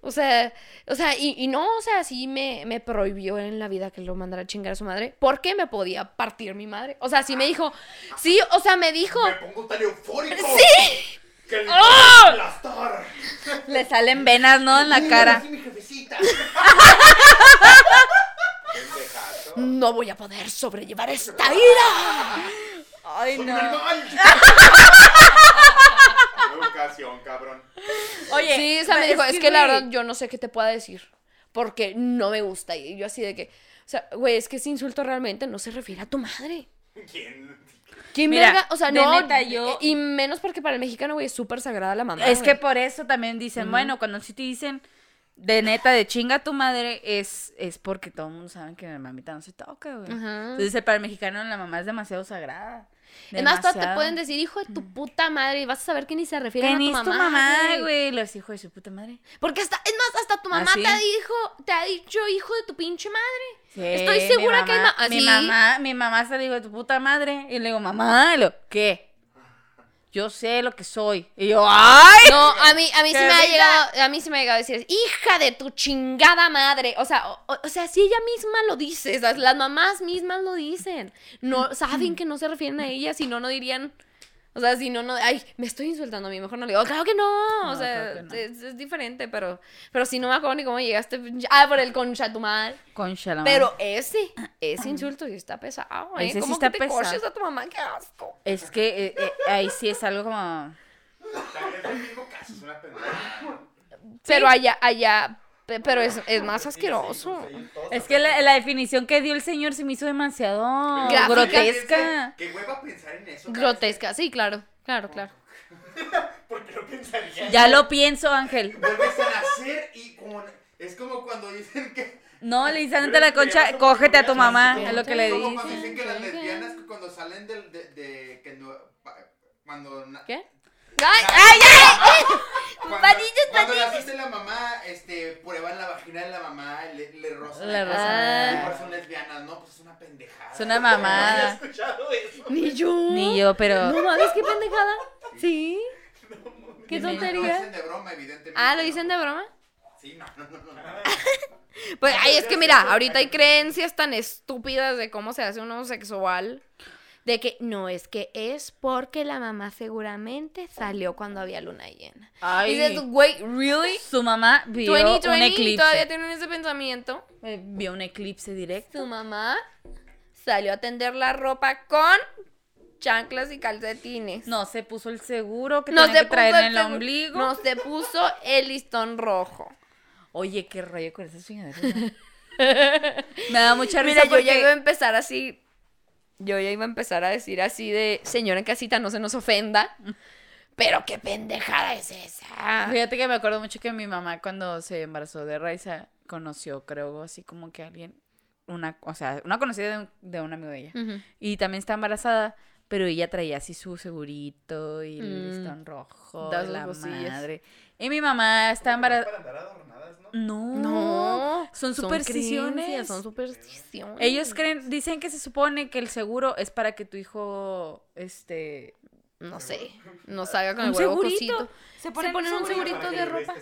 O sea, o sea, y, y no, o sea, sí me, me prohibió en la vida que lo mandara a chingar a su madre, porque me podía partir mi madre. O sea, sí me dijo, sí, o sea, me dijo, Me pongo tan eufórico. ¡Sí! Que le aplastar. Le salen venas, ¿no? En la Uy, cara. mi jefecita. [laughs] No voy a poder sobrellevar esta [laughs] ira. Ay, Soy un no. [laughs] Educación, cabrón. Oye, Sí, o sea, me dijo, es que la verdad yo no sé qué te pueda decir, porque no me gusta. Y yo así de que, o sea, güey, es que ese insulto realmente no se refiere a tu madre. ¿Quién? ¿Quién Mira, verga? O sea, no. neta, yo- Y menos porque para el mexicano, güey, es súper sagrada la mamá. Es que por eso también dicen, bueno, cuando sí te dicen de neta, de chinga tu madre, es, es porque todo el mundo sabe que la mamita no se toca, güey. Ajá. Entonces, para el mexicano la mamá es demasiado sagrada. Es más, todas te pueden decir hijo de tu puta madre y vas a saber que ni se refieren a tu es tu mamá. mamá, güey. Los hijos de su puta madre. Porque hasta, es más, hasta tu ¿Ah, mamá sí? te, dijo, te ha dicho hijo de tu pinche madre. Sí, Estoy segura que hay mamá- ma- Mi mamá, mi mamá se dijo, tu puta madre. Y le digo, mamá, lo, ¿qué? Yo sé lo que soy. Y yo, ¡ay! No, a mí, a mí sí ¡Qué me ha llegado, a mí sí me ha llegado a decir, hija de tu chingada madre. O sea, o, sea, si ella misma lo dice, las, las mamás mismas lo dicen. No, saben que no se refieren a ella, si no, no dirían. O sea, si no, no, ay, me estoy insultando a mí, mejor no le digo, claro que no, o sea, claro que no. es, es diferente, pero, pero si no me acuerdo ni cómo llegaste, ah, por el concha tu madre. Concha la Pero ese, ese insulto sí está pesado, ¿eh? Ese sí ¿Cómo está que te pesado. coches a tu mamá? ¡Qué asco! Es que eh, eh, ahí sí es algo como... Es el mismo caso, es una pendejada. Pero allá, allá, pero es, es más asqueroso. Es que la, la definición que dio el señor se me hizo demasiado Gráfica. grotesca. Qué hueva pensar en eso. Grotesca, sí, claro, claro, claro. [laughs] ¿Por qué lo pensaría? Ya lo pienso, Ángel. Vuelves a nacer y como... Es como cuando dicen que... No, le dicen ante la concha, cógete a tu mamá, es lo que le como cuando dice. dicen que las ¿Qué? lesbianas cuando salen del... De, de, que no... Cuando... ¿Qué? ¡Ay, ay, Cuando, Patitas, cuando patitas. naciste la mamá, este, prueban la vagina de la mamá, le, le rozan. Le rozan. Ah. Por eso son lesbianas, no, pues es una pendejada. Es una [laughs] No había mamada. escuchado eso. Ni yo. Ni yo, pero... No mames, qué pendejada. [laughs] Sí. Qué No, Lo tontería. dicen de broma, evidentemente. Ah, ¿lo ¿no? dicen de broma? Sí, no, no, no, no. [laughs] Pues, ay, es que mira, ahorita hay creencias tan estúpidas de cómo se hace un homosexual. De que no, es que es porque la mamá seguramente salió cuando había luna llena. Ay. Y dices, güey, ¿really? Su mamá vio 2020 un y eclipse. todavía tienen ese pensamiento. Eh, Vio un eclipse directo. Su mamá salió a tender la ropa con chanclas y calcetines. No se puso el seguro que No tenía se que traer en el seguro- ombligo. No se puso el listón rojo. Oye, qué rollo con esas [laughs] chingaderas. Me da mucha risa Mira, yo porque... ya iba a empezar así. Yo ya iba a empezar a decir así de señora en casita, no se nos ofenda. Pero qué pendejada es esa. Fíjate que me acuerdo mucho que mi mamá cuando se embarazó de Raiza conoció, creo, así como que alguien, una, o sea, una conocida de un, de un amigo de ella. Y también está embarazada, pero ella traía así su segurito y el Mm. listón rojo, Das la cosillas. madre. Y mi mamá está embarazada. ¿no? No, No, son supersticiones. creencias, Son supersticiones. Ellos creen, dicen que se supone que el seguro es para que tu hijo, este, No sé, no salga con un el huevo segurito. cosito. Se ponen un segurito. segurito Para que de ropa.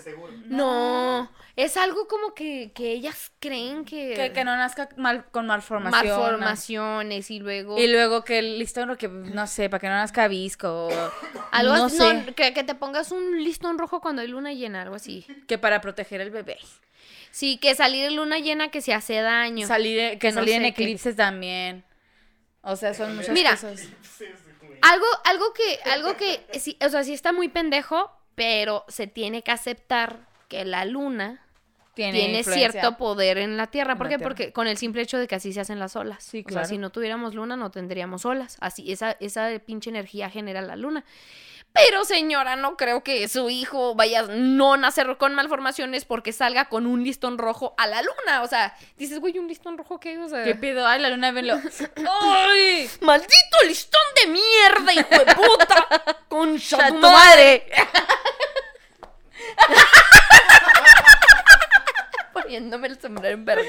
No, es algo como que, que ellas creen que... Que, que no nazca mal, con malformación. ¿no? malformaciones y luego... Y luego que el listón, que no sé, para que no nazca visco. o- [coughs] Algo no así, sé. no, que, que te pongas un listón rojo cuando hay luna llena, algo así. Que para proteger el bebé. Sí, que salir en luna llena que se hace daño. Salir, que No salir en eclipses también. O sea, son muchas Mira. cosas. [laughs] Algo, algo que, algo que, sí, o sea, sí está muy pendejo, pero se tiene que aceptar que la luna tiene, cierto poder en la Tierra. ¿Por qué? Porque con el simple hecho de que así se hacen las olas. Sí, O sea, claro. si no tuviéramos luna, no tendríamos olas. Así, esa, esa pinche energía genera la luna. Pero señora, no creo que su hijo vaya a no nacer con malformaciones porque salga con un listón rojo a la luna. O sea, dices, güey, ¿un listón rojo qué? O sea, ¿Qué pido? Ay, la luna, venlo. [laughs] ¡Ay! ¡Maldito listón de mierda, hijo de puta! [laughs] ¡Concha ¡Cha tu tu madre! [laughs] Poniéndome el sombrero en verga.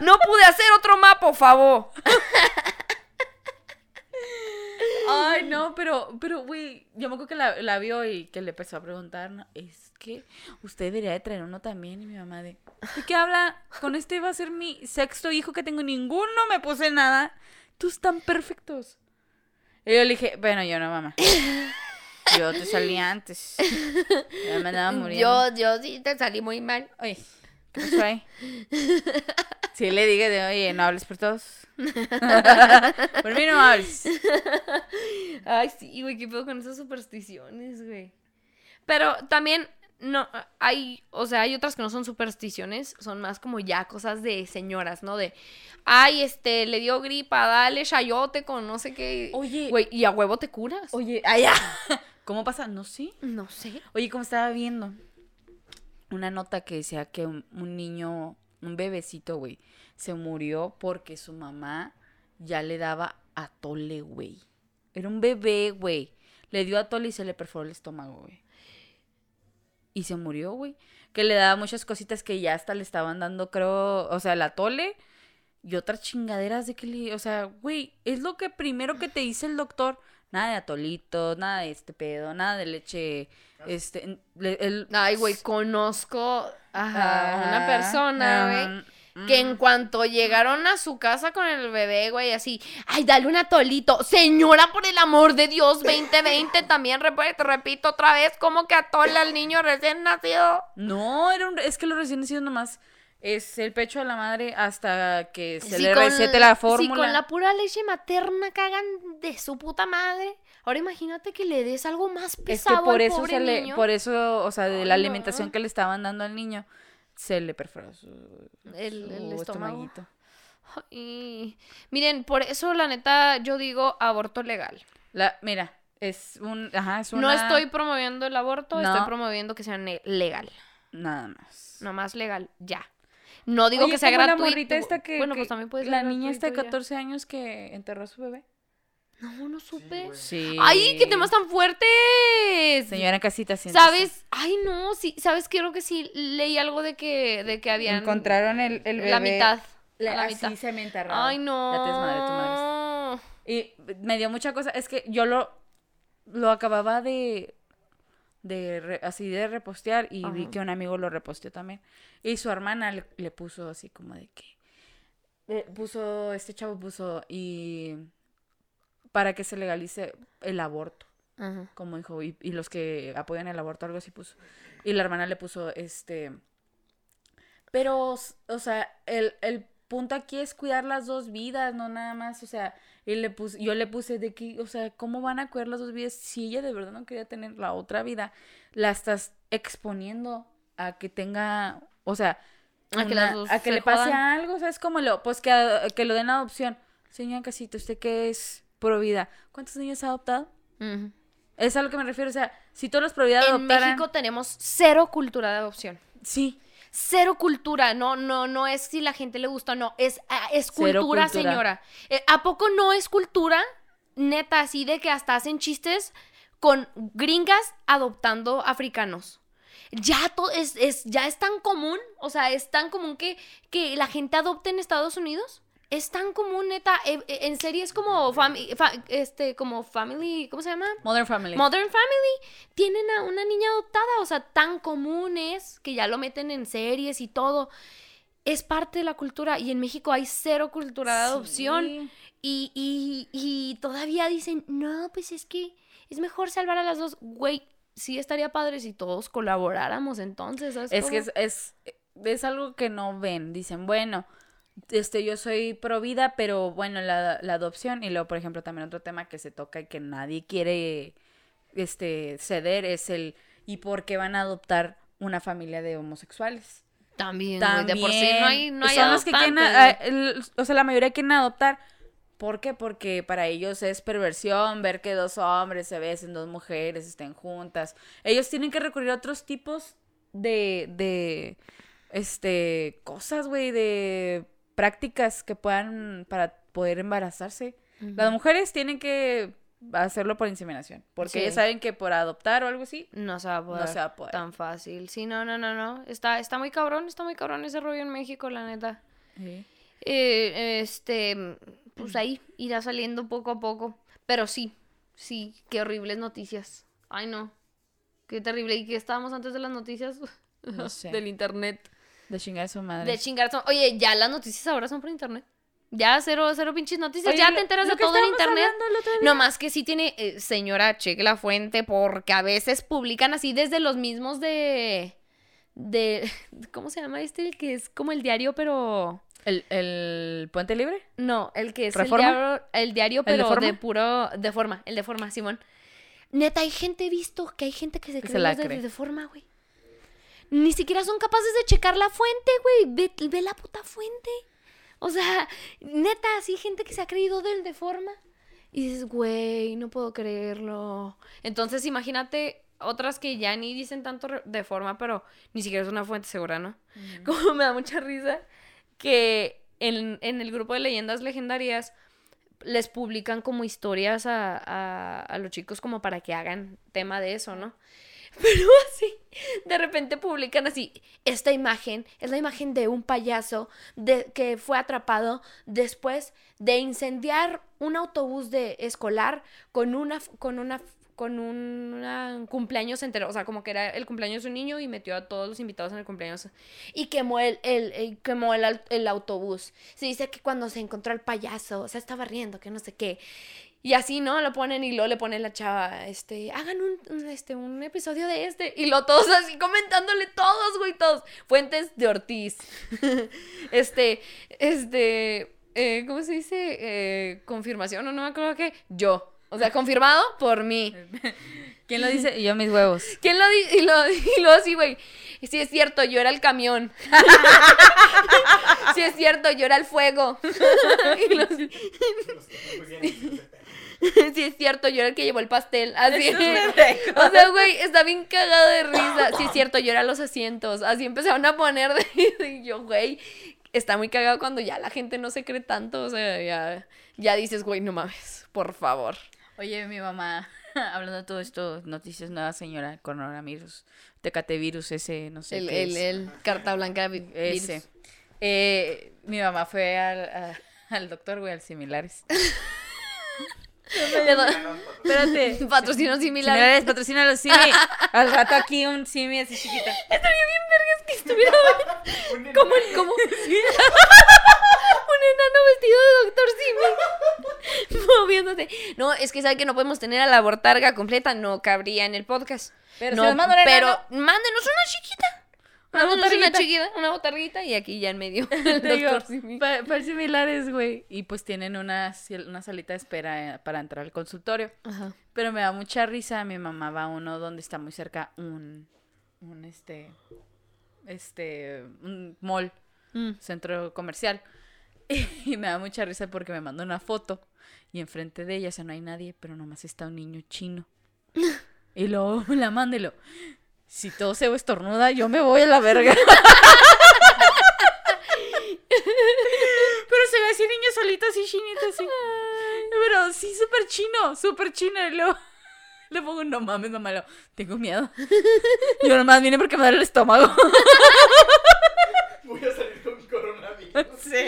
No pude hacer otro mapa, por favor. Ay, no, pero, pero, güey, yo me acuerdo que la, la vio y que le empezó a preguntar, ¿no? Es que usted debería de traer uno también. Y mi mamá de, ¿de qué habla? Con este va a ser mi sexto hijo que tengo. Ninguno me puse nada. Tú están perfectos. Y yo le dije, bueno, yo no, mamá. Yo te salí antes. Ya me andaba muriendo. Yo, yo sí te salí muy mal. Oye, [laughs] Sí le dije de, oye, no hables por todos. [laughs] por mí no hables. [laughs] Ay, sí, güey, qué pedo con esas supersticiones, güey. Pero también, no, hay, o sea, hay otras que no son supersticiones, son más como ya cosas de señoras, ¿no? De, ay, este, le dio gripa, dale chayote con no sé qué. Oye. Güey, ¿y a huevo te curas? Oye, allá. ¿Cómo pasa? No sé. No sé. Oye, como estaba viendo una nota que decía que un, niño, un bebecito, güey, se murió porque su mamá ya le daba atole, güey. Era un bebé, güey. Le dio a Tole y se le perforó el estómago, güey. Y se murió, güey. Que le daba muchas cositas que ya hasta le estaban dando, creo, o sea, la Tole y otras chingaderas de que le, o sea, güey, es lo que primero que te dice el doctor. Nada de atolitos, nada de este pedo, nada de leche, este, le- el... Ay, güey, conozco a una persona, güey. ajá, Que en cuanto llegaron a su casa con el bebé, güey, así, ay, dale un atolito. Señora, por el amor de Dios, 2020 [laughs] también, rep- te repito otra vez, ¿cómo que atola al niño recién nacido? No, era un, es que los recién nacidos nomás es el pecho de la madre hasta que se Si le recete la Si fórmula. con la pura leche materna cagan de su puta madre. Ahora imagínate que le des algo más Es que pesado por al eso pobre se le, por eso, o sea, de la no. alimentación que le estaban dando al niño, se le perforó su, El- su el estómago. estomaguito. Miren, por eso la neta yo digo aborto legal. La, mira, es un, ajá, es una... No estoy promoviendo el aborto, No. estoy promoviendo que sea legal. Nada más. Nomás legal, ya. No digo Oye, que sea como gratuito. la morrita esta que, bueno, que- pues también puede ser La niña esta de gratuito ya. 14 años que enterró a su bebé. No, no supe. Sí. ¡Ay, qué temas tan fuertes! Señora casita, siéntese. ¿Sabes? Ay, no, sí, ¿sabes? Creo que sí leí algo de que, de que habían... Encontraron el, el bebé. La mitad. La, la así mitad. se me enterraba. Ay, no. Te desmadré tu madre. Y me dio mucha cosa. Es que yo lo, lo acababa de. De re- así de repostear y vi que un amigo lo reposteó también. Y su hermana le, le puso así como de que. le puso. Este chavo puso. Y. para que se legalice el aborto. Ajá. Como dijo. Y, y los que apoyan el aborto, algo así puso. Y la hermana le puso este. Pero, o sea, el, el punto aquí es cuidar las dos vidas, no nada más, o sea, y le puse, yo le puse de que, o sea, ¿cómo van a cuidar las dos vidas si ella de verdad no quería tener la otra vida? La estás exponiendo a que tenga, o sea, A que una- las dos a que se le pase jodan. algo, ¿sabes cómo lo? Pues que, a- que lo den a adopción. Señora Casito, ¿usted qué es pro vida? ¿Cuántos niños ha adoptado? Es a lo que me refiero, o sea, si todos los pro vida En adoptaran... México tenemos cero cultura de adopción. Sí, Cero cultura, no, no, no es si la gente le gusta o no, es, ah, es cultura, cultura. señora. Eh, ¿A poco no es cultura? Neta, así de que hasta hacen chistes con gringas adoptando africanos. Ya, to- es, es- ya es tan común, o sea, es tan común que, que la gente adopte en Estados Unidos. Es tan común, neta, eh, eh, en series como, fami- fa- este, como Family, ¿cómo se llama? Modern Family. Modern Family tienen a una niña adoptada, o sea, tan común es que ya lo meten en series y todo. Es parte de la cultura y en México hay cero cultura de adopción. Sí. Y, y, y todavía dicen, no, pues es que es mejor salvar a las dos. Güey, sí estaría padre si todos colaboráramos entonces. ¿sabes Es que es, es, es algo que no ven. Dicen, bueno, este, yo soy pro vida, pero bueno, la, la adopción. Y luego, por ejemplo, también otro tema que se toca y que nadie quiere este, ceder es el ¿y por qué van a adoptar una familia de homosexuales? También, También. de por sí no hay, no hay Son los que quieren, a- o sea, la mayoría quieren adoptar. ¿Por qué? Porque para ellos es perversión ver que dos hombres se besen, dos mujeres estén juntas. Ellos tienen que recurrir a otros tipos de, de, este, cosas, güey, de prácticas que puedan, para poder embarazarse. Las mujeres tienen que hacerlo por inseminación, porque Sí. ellas saben que por adoptar o algo así, No se va a poder. no se va a poder. Tan fácil. Sí, no, no, no, no. Está, está muy cabrón, está muy cabrón ese rollo en México, la neta. Sí. Eh, este, pues ahí irá saliendo poco a poco. Pero sí, sí, qué horribles noticias. Ay, no. Qué terrible. ¿Y qué estábamos antes de las noticias? No sé. [laughs] Del internet. De chingar a su madre. De chingar. son- Oye, ya las noticias ahora son por internet. Ya cero, cero pinches noticias. Oye, ya lo- te enteras de todo en internet. No más que sí tiene, eh, señora, cheque la fuente, porque a veces publican así desde los mismos de. de. [laughs] ¿Cómo se llama este? El que es como el diario, pero. ¿El, el puente libre? No, el que es ¿Reforma? el diario, el diario ¿El de pero de, puro. de forma, el de forma, Simón. Neta, hay gente visto que hay gente que se cree se la cree. de forma, güey. Ni siquiera son capaces de checar la fuente, güey. Ve, ve la puta fuente. O sea, neta, así gente que se ha creído del de forma. Y dices, güey, no puedo creerlo. Entonces, imagínate otras que ya ni dicen tanto de forma, pero ni siquiera es una fuente segura, ¿no? Como me da mucha risa que en, en el grupo de leyendas legendarias les publican como historias a, a, a los chicos como para que hagan tema de eso, ¿no? [laughs] Pero así, de repente publican así, esta imagen es la imagen de un payaso de, que fue atrapado después de incendiar un autobús de escolar con una, con una, con un cumpleaños entero, o sea, como que era el cumpleaños de un niño y metió a todos los invitados en el cumpleaños y quemó el, el, el- quemó el, el autobús. Se dice que cuando se encontró al payaso, se estaba riendo, que no sé qué. Y así, ¿no? Lo ponen y luego le ponen la chava, este, hagan un, un, este, un episodio de este. Y lo todos así comentándole, todos, güey, todos. Fuentes de Ortiz. [laughs] este, este, eh, ¿cómo se dice? Eh, confirmación, o no me acuerdo qué. Yo. O sea, confirmado por mí. [laughs] ¿Quién lo dice? Yo mis huevos. ¿Quién lo dice? Y lo, [laughs] y lo así, güey. Sí es cierto, yo era el camión. sí es cierto, yo era el fuego. y Los [laughs] sí es cierto, yo era el que llevó el pastel. Así. O sea, güey, está bien cagado de risa. Sí es cierto, yo era los asientos. Así empezaron a poner de, yo, güey, está muy cagado cuando ya la gente no se cree tanto. O sea, ya, ya dices, güey, no mames, por favor. Oye, mi mamá, [laughs] hablando de todo esto, noticias nuevas, señora, coronavirus, tecatevirus, ese, no sé El, qué el, es. el carta blanca Ese. virus. Eh, mi mamá fue al, a- [laughs] al doctor, güey, al similares. Espérate. [laughs] Patrocinios similares. Similares, patrocínalos, Simi. [laughs] Al rato aquí un Simi así chiquita. Estaría bien vergas que estuviera [laughs] Un como, como un enano vestido de doctor Simi moviéndose. No, es que sabe que no podemos tener a la botarga completa, no cabría en el podcast. Pero no, si nos manda un pero enano. mándenos una chiquita. Una botarguita. chiquita, una botarguita y aquí ya en medio [laughs] digo, similares, güey. Y pues tienen una, una salita de espera eh, para entrar al consultorio. Ajá. Pero me da mucha risa. Mi mamá va a uno donde está muy cerca un, un este, este, un mall, Mm. centro comercial. [laughs] Y me da mucha risa porque me manda una foto y enfrente de ella, o sea, no hay nadie, pero nomás está un niño chino. [laughs] Y luego la manda y lo, si todo se estornuda, yo me voy a la verga. [laughs] Pero se ve así niño solito, así chinito, así. Pero sí, súper chino, súper chino. Y luego le pongo, no mames, no malo, tengo miedo. Yo nomás vine porque me duele el estómago. Voy a salir con coronavirus. Sí.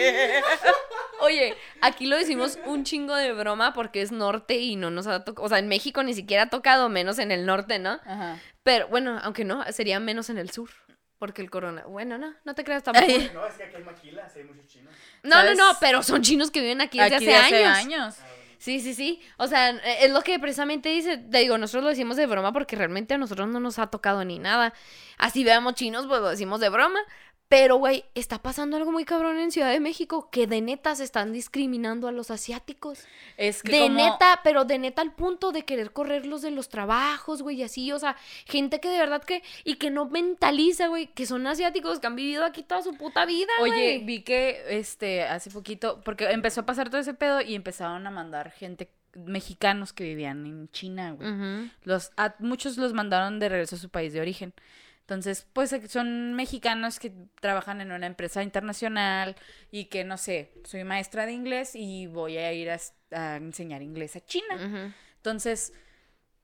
Oye, aquí lo decimos un chingo de broma porque es norte y no nos ha tocado. O sea, en México ni siquiera ha tocado, menos en el norte, ¿no? Ajá. Pero bueno, aunque no, sería menos en el sur. Porque el corona. Bueno, no, no te creas [laughs] tampoco. No, es que aquí hay maquilas, hay muchos chinos. No, ¿Sabes? no, no, pero son chinos que viven aquí desde Aquí hace, de hace años. años. Ah. Sí, sí, sí. O sea, es lo que precisamente dice. Te digo, nosotros lo decimos de broma porque realmente a nosotros no nos ha tocado ni nada. Así veamos chinos, pues lo decimos de broma. Pero, güey, está pasando algo muy cabrón en Ciudad de México que de neta se están discriminando a los asiáticos. Es que De como- neta, pero de neta al punto de querer correrlos de los trabajos, güey, y así, o sea, gente que de verdad que, y que no mentaliza, güey, que son asiáticos, que han vivido aquí toda su puta vida, Oye, vi que este hace poquito, porque empezó a pasar todo ese pedo y empezaron a mandar gente mexicanos que vivían en China, güey. Ujú. Los, a muchos los mandaron de regreso a su país de origen. Entonces, pues eh, son mexicanos que trabajan en una empresa internacional y que, no sé, soy maestra de inglés y voy a ir a, a enseñar inglés a China. Entonces,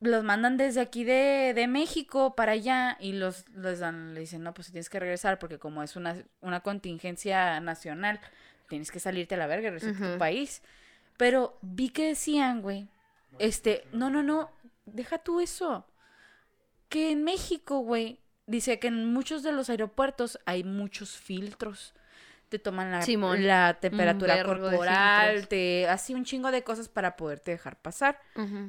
los mandan desde aquí de, de México para allá y los, les dan, le dicen, no, pues tienes que regresar porque como es una, una contingencia nacional, tienes que salirte a la verga y regresarte a tu país. Pero vi que decían, güey, este, no, no, no, deja tú eso. Que en México, güey, dice que en muchos de los aeropuertos hay muchos filtros. Te toman la, Simón. la temperatura corporal, te así un chingo de cosas para poderte dejar pasar.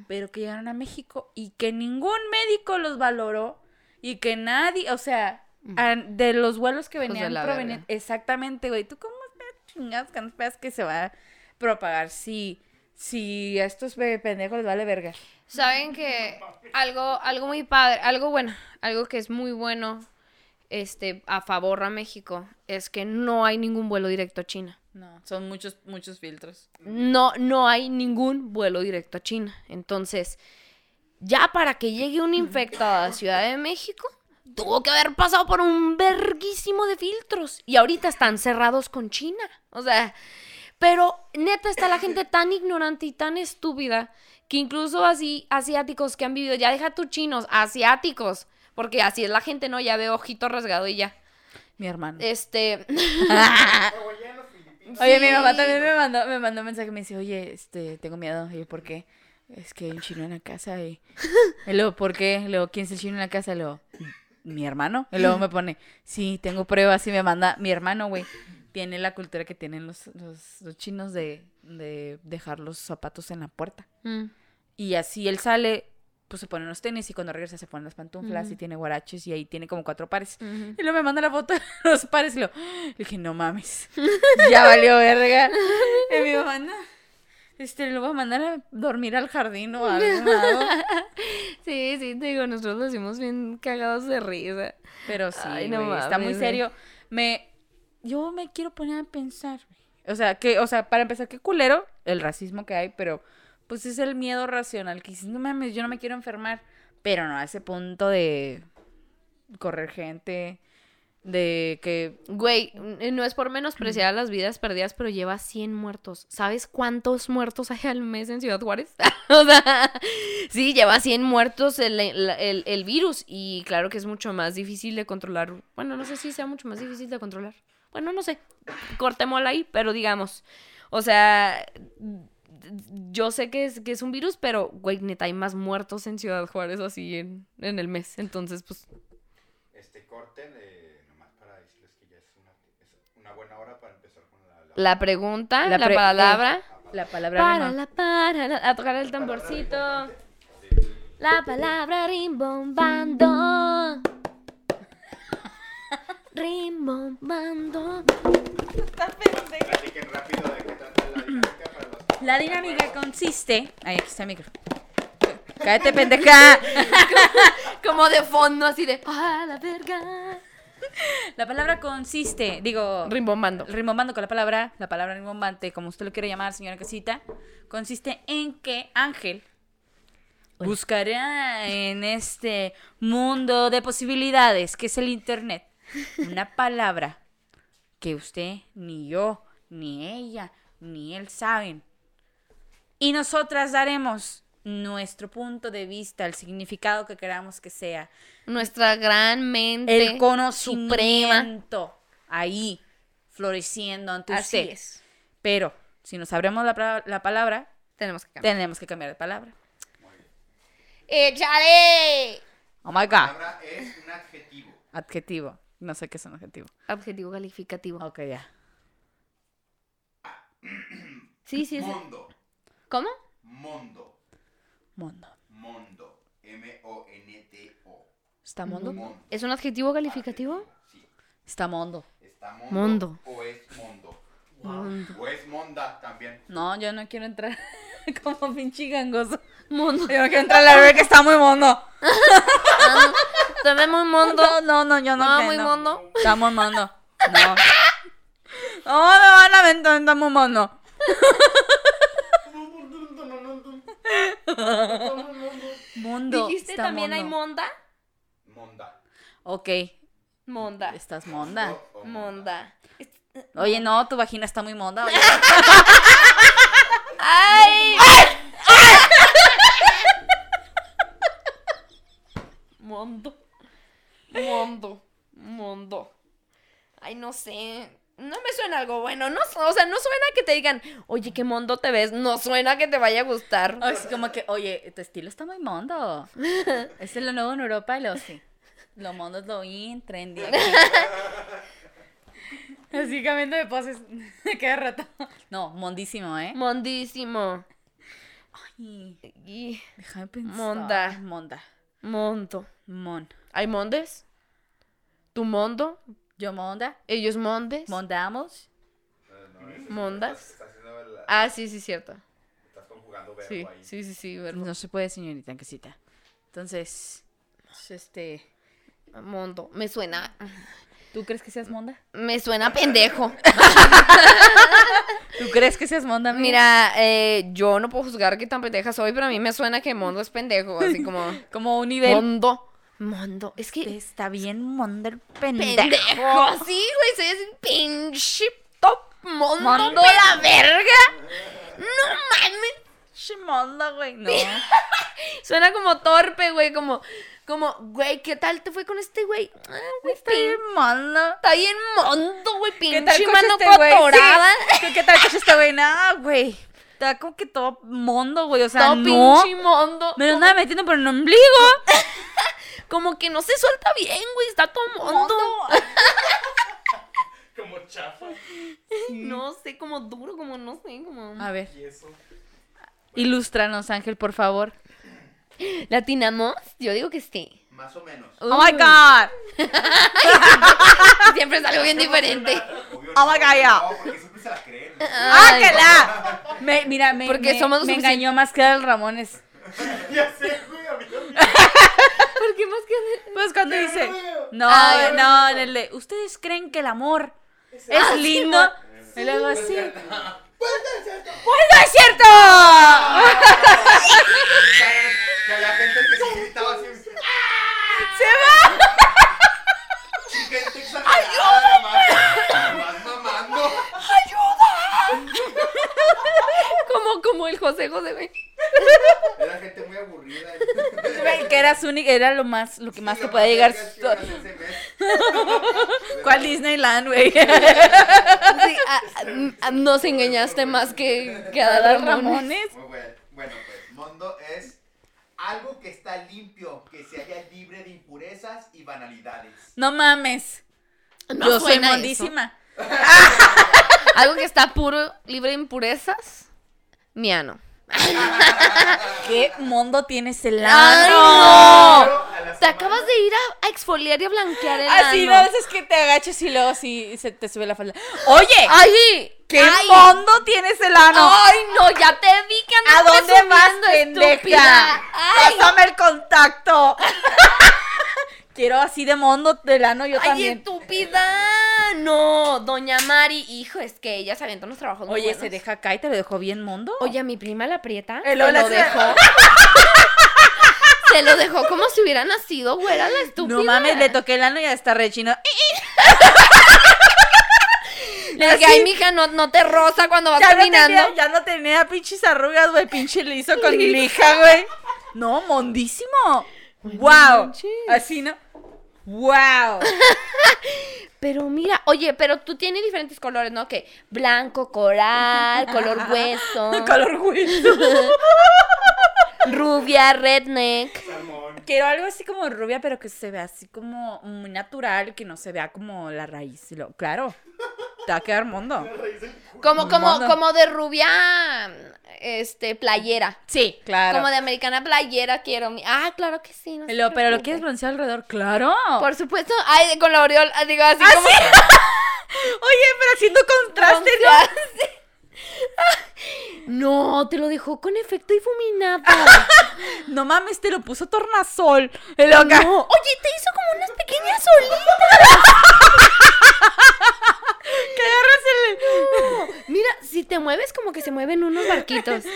Pero que llegaron a México y que ningún médico los valoró y que nadie, o sea, a- de los vuelos que venían provenientes. Exactamente, güey. ¿Tú cómo esperas, chingados que no esperas que se va a propagar si, si a estos pe- pendejos les vale verga? Saben que algo, algo muy padre, algo bueno, algo que es muy bueno este, a favor a México es que no hay ningún vuelo directo a China. No, son muchos, muchos filtros. No, no hay ningún vuelo directo a China. Entonces, ya para que llegue un infectado a Ciudad de México, tuvo que haber pasado por un verguísimo de filtros. Y ahorita están cerrados con China. O sea, Pero neta está la gente tan ignorante y tan estúpida que incluso así asiáticos que han vivido, ya deja tus chinos, asiáticos, porque así es la gente, ¿no? Ya veo ojito rasgado y ya. Mi hermano. Este. [laughs] [laughs] Oye, mi mamá también me mandó, me mandó un mensaje, me dice, oye, este, tengo miedo. Y yo, ¿por qué? Es que hay un chino en la casa y... [laughs] Y luego, ¿por qué? Luego, ¿quién es el chino en la casa? Y luego, mi hermano. Y luego me pone, sí, tengo pruebas y me manda, mi hermano, güey, tiene la cultura que tienen los, los, los chinos de, de dejar los zapatos en la puerta. mm, Y así él sale, pues se pone los tenis y cuando regresa se pone las pantuflas y tiene guaraches y ahí tiene como cuatro pares. Y luego me manda la foto de [laughs] los pares y lo [gasps] le dije, no mames. [laughs] ya valió verga. Y mi mamá, no. Este, lo voy a mandar a dormir al jardín o a algún lado. [laughs] Sí, sí, te digo, nosotros lo hicimos bien cagados de risa. Pero sí, Ay, no está muy serio. Me, yo me quiero poner a pensar. O sea, que, o sea, para empezar, qué culero el racismo que hay, pero pues es el miedo racional que dices, no mames, yo no me quiero enfermar, pero no a ese punto de correr gente, de que Güey, no es por menospreciar las vidas perdidas, pero lleva 100 muertos. ¿Sabes cuántos muertos hay al mes en Ciudad Juárez? [laughs] o sea, sí, lleva 100 muertos el- el- el virus. Y claro que es mucho más difícil de controlar. Bueno, no sé si sea mucho más difícil de controlar. Bueno, no sé. Cortémosla ahí, pero digamos. O sea, yo sé que es, que es un virus, pero, güey, neta, hay más muertos en Ciudad Juárez así en, en el mes. Entonces, pues, Este corten, eh, nomás para decirles que ya es una, es una buena hora para empezar con la... la- la pregunta, La la, pre- palabra. la palabra Para rima. la para la- a tocar el tamborcito. La palabra rimbombando. Rimbombando. Platiquen rápido de qué trata la dinámica para los... La dinámica consiste. Ay, aquí está el micro. Cállate, pendeja. [laughs] Como de fondo, así de. ¡Ah, la verga! La palabra consiste, digo, Rimbombando. rimbombando con la palabra, la palabra rimbombante, como usted lo quiere llamar, señora Casita, consiste en que Ángel buscará en este mundo de posibilidades que es el Internet una palabra que usted, ni yo, ni ella, ni él saben. Y nosotras daremos nuestro punto de vista, el significado que queramos que sea. Nuestra gran mente. El conocimiento ahí, floreciendo ante Así usted. es. Pero si nos sabremos la, la palabra, Tenemos que cambiar. tenemos que cambiar de palabra. ¡Échale! Oh my La god. palabra es un adjetivo. Adjetivo. No sé qué es un adjetivo. Adjetivo calificativo. Ok, ya. Sí, sí, sí. Mondo. ¿Cómo? Mondo. Mondo. Mondo. M-O-N-D-O. ¿Está mondo? Mondo. ¿Es un adjetivo calificativo? Sí. Está mondo. ¿Está mondo? Mondo. O es mondo. Mondo. O es monda también. No, yo no quiero entrar [laughs] como pinche gangoso. Mundo. Yo no quiero entrar a la que está muy mondo. [laughs] Se ve muy mondo. No, no, no, yo no Ah, muy no. mondo. Está muy mondo. No. No, me van a aventar, está muy mondo. Mundo. ¿Dijiste está también hay mondo. monda? Monda. Ok, Monda. estás monda. O- o Monda. Oye, no, tu vagina está muy monda. oye. ¡Ay! Mondo. Mondo. Mondo. Ay, no sé. No me suena algo bueno. No, o sea, no suena que te digan, oye, qué mondo te ves. No suena que te vaya a gustar. Así como que, oye, tu estilo está muy mondo. [laughs] Es lo nuevo en Europa y lo sí. Lo mondo es lo in, trendy. [laughs] Así cambiando de poses [laughs] cada rato. No, mondísimo, ¿eh? Mondísimo. Ay, Y déjame pensar. Monda. Monda. mondo. Mon. ¿Hay mondes? ¿Tu mondo? Yo monda. ¿Ellos mondes? Eh, Mondamos. no, ¿Mondas? La- Ah, sí, sí, cierto. estás conjugando verbo Sí, ahí. sí, sí, sí, verbo. No se puede, señorita en casita. Entonces, este. Mondo. Me suena. ¿Tú crees que seas monda? Me suena pendejo. ¿Tú crees que seas monda, amiga? Mira, eh, yo no puedo juzgar qué tan pendeja soy, pero a mí me suena que Mondo es pendejo. Así como. [laughs] Como un nivel. Mondo. Mondo. Es que. Está bien monda el pendejo. Pendejo. Sí, güey, soy así pinche top. Mondo, Mondo la verga. No mames. Che, Mondo, güey. No. [laughs] Suena como torpe, güey, como, como, güey, ¿qué tal te fue con este güey? Ah, güey, Está bien Mondo. Está bien mondo, güey, ¿Qué tal pinche coche mano este güey? cotorada. Sí. ¿Qué tal coche este güey? [laughs] Nah, güey. Está como que todo mondo, güey. O sea, Todo no. pinche mondo. Me lo andaba metiendo por el ombligo. [laughs] como que no se suelta bien, güey, está todo mondo. [laughs] Como chafa. [laughs] No sé, como duro, como no sé, como... A ver, Y eso. ilústranos, Ángel, por favor. ¿Latinamos? Yo digo que sí. Más o menos. Oh my god. [laughs] Siempre es algo bien diferente. Obvio Oh my God, ya. No, porque siempre se la creen. ¡Ah, que la! Me, mira, me, Porque me- somos me engañó más que el Ramones. Ya sé, güey, a mí también. ¿Por qué más que Pues cuando dice, no. no, Ay, no, en el de, ¿ustedes creen que el amor es Ah, sí, lindo? mo- Y luego así, Pues no es cierto. ¡Pues no es cierto! Que había gente que se gritaba así. ¡Se va! Gente exagerada. Más, más mamando. como, como el José José, güey. Era gente muy aburrida. Era su única, era lo más, lo que más te puede llegar. [laughs] ¿Cuál Disneyland, güey? Sí, a- a- a- nos engañaste más que, que a Adal Ramones. Ramones. Muy bueno. Bueno, pues, mondo es algo que está limpio, que se halla libre de impurezas y banalidades. No mames. No Yo soy mondísima. [laughs] Algo que está puro, libre de impurezas. Miano. [laughs] ¿Qué mundo tienes el ¡Ay, ano? no! A Te acabas de ir a, a exfoliar y a blanquear el Así ano. no veces que te agachas y luego así se te sube la falda. Oye, ¡Ay! ¿qué ay, mundo tienes el ano? ¡Ay, no! Ya te vi que ¿A andas dónde vas, pendeja? Pásame el contacto. [laughs] Quiero así de mundo del ano yo ¡Ay, también. estúpida! No, doña Mari, hijo, es que ella se avienta unos trabajos muy Oye, buenos. se deja acá y te lo dejó bien mundo. Oye, a mi prima la prieta El lo dejó. se lo dejó como si hubiera nacido, güera, la estúpida. no mames, le toqué el ano y ya está rechino. [laughs] Le dije, ay, mija, no, no te roza cuando vas Ya no, caminando. tenía, ya no tenía pinches arrugas, güey, pinche liso con [laughs] mi lija, güey. No, mondísimo. Wow. manches. Así no. Wow. [laughs] Pero mira, oye, pero tú tienes diferentes colores, ¿no? Que blanco, coral, color hueso, [laughs] Color hueso. [laughs] rubia, redneck. Salmón. Quiero algo así como rubia, pero que se vea así como muy natural, que no se vea como la raíz. lo- Claro. Te va a quedar culo. Como, como, como de rubia, este, playera. Sí, claro. Como de americana playera quiero. mi- Ah, claro que sí. No Lo- pero lo quieres broncear alrededor, claro. Por supuesto. Ay, con la aureola, digo así ¿Ah, como... sí? [laughs] [laughs] Oye, pero haciendo contraste, ¿no? No, te lo dejó con efecto difuminado. [laughs] No mames, te lo puso tornasol. Loca. No. Oye, te hizo como unas pequeñas olitas. Que agarras el. Mira, si te mueves como que se mueven unos barquitos. [laughs]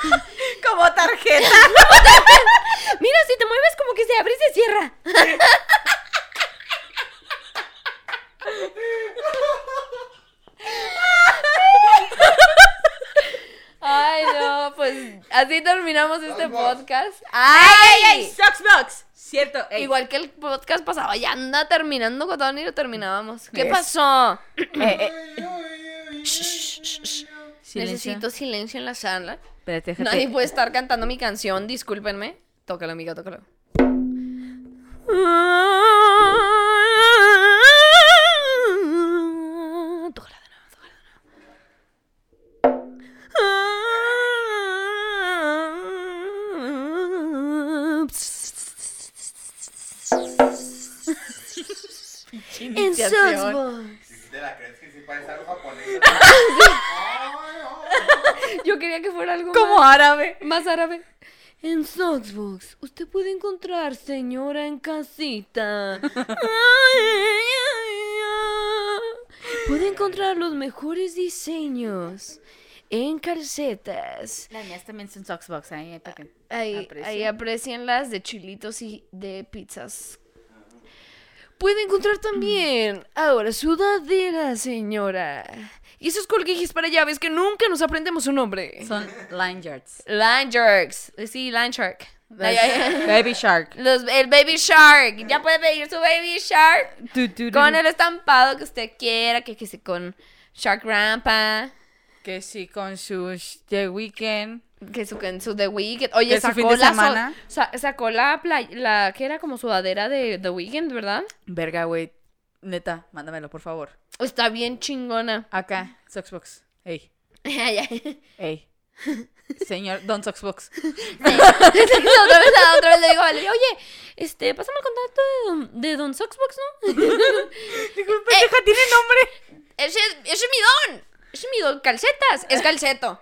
[laughs] Como tarjeta. Mira, si te mueves como que se abre y se cierra. [laughs] Ay, no, pues así terminamos este podcast. ¡Ay, ay, ay! Socksbox. Cierto. ey. Igual que el podcast pasado, ya anda terminando con todo y lo terminábamos. ¿Qué Es- pasó? Eh, eh, silencio. Necesito silencio en la sala. Espérate, déjate. Nadie puede estar cantando mi canción, discúlpenme. Tócalo, amiga, tócalo. Iniciación. Soulsbox. Si te la crees que sí parece algo japonés. [laughs] Yo quería que fuera algo Como más, árabe. más árabe. En Soxbox, usted puede encontrar señora en casita. Puede encontrar los mejores diseños en calcetas. Las mías también son Socksbox. Ahí, Ahí, ahí aprecian las de chilitos y de pizzas. Puede encontrar también ahora sudadera, señora. Y esos colguijis para llaves que nunca nos aprendemos su nombre. Son line yards. Line Sharks. Sí, Line Shark. Ay, ay, ay. Baby Shark. Los, el Baby Shark. Ya puede pedir su Baby Shark. Con el estampado que usted quiera. Que, que se con Shark Rampa. Que sí, con su sh- The Weeknd. Que su, su The Weeknd. Oye, Que su sacó fin de la, so- semana. sa- sacó la, play- la que era como sudadera de The Weeknd, ¿verdad? Verga, güey. Neta, mándamelo, por favor. Está bien chingona. Acá, Soxbox. Ey, [laughs] ey. Señor Don Soxbox. [laughs] Sí. [laughs] otra vez, otra vez le digo, vale, oye, este, pásame el contacto de Don, de don Soxbox, ¿no? Disculpe, pendeja, tiene nombre. ese, ese es mi don. Ese es mi don. Calcetas. Es [laughs] calceto.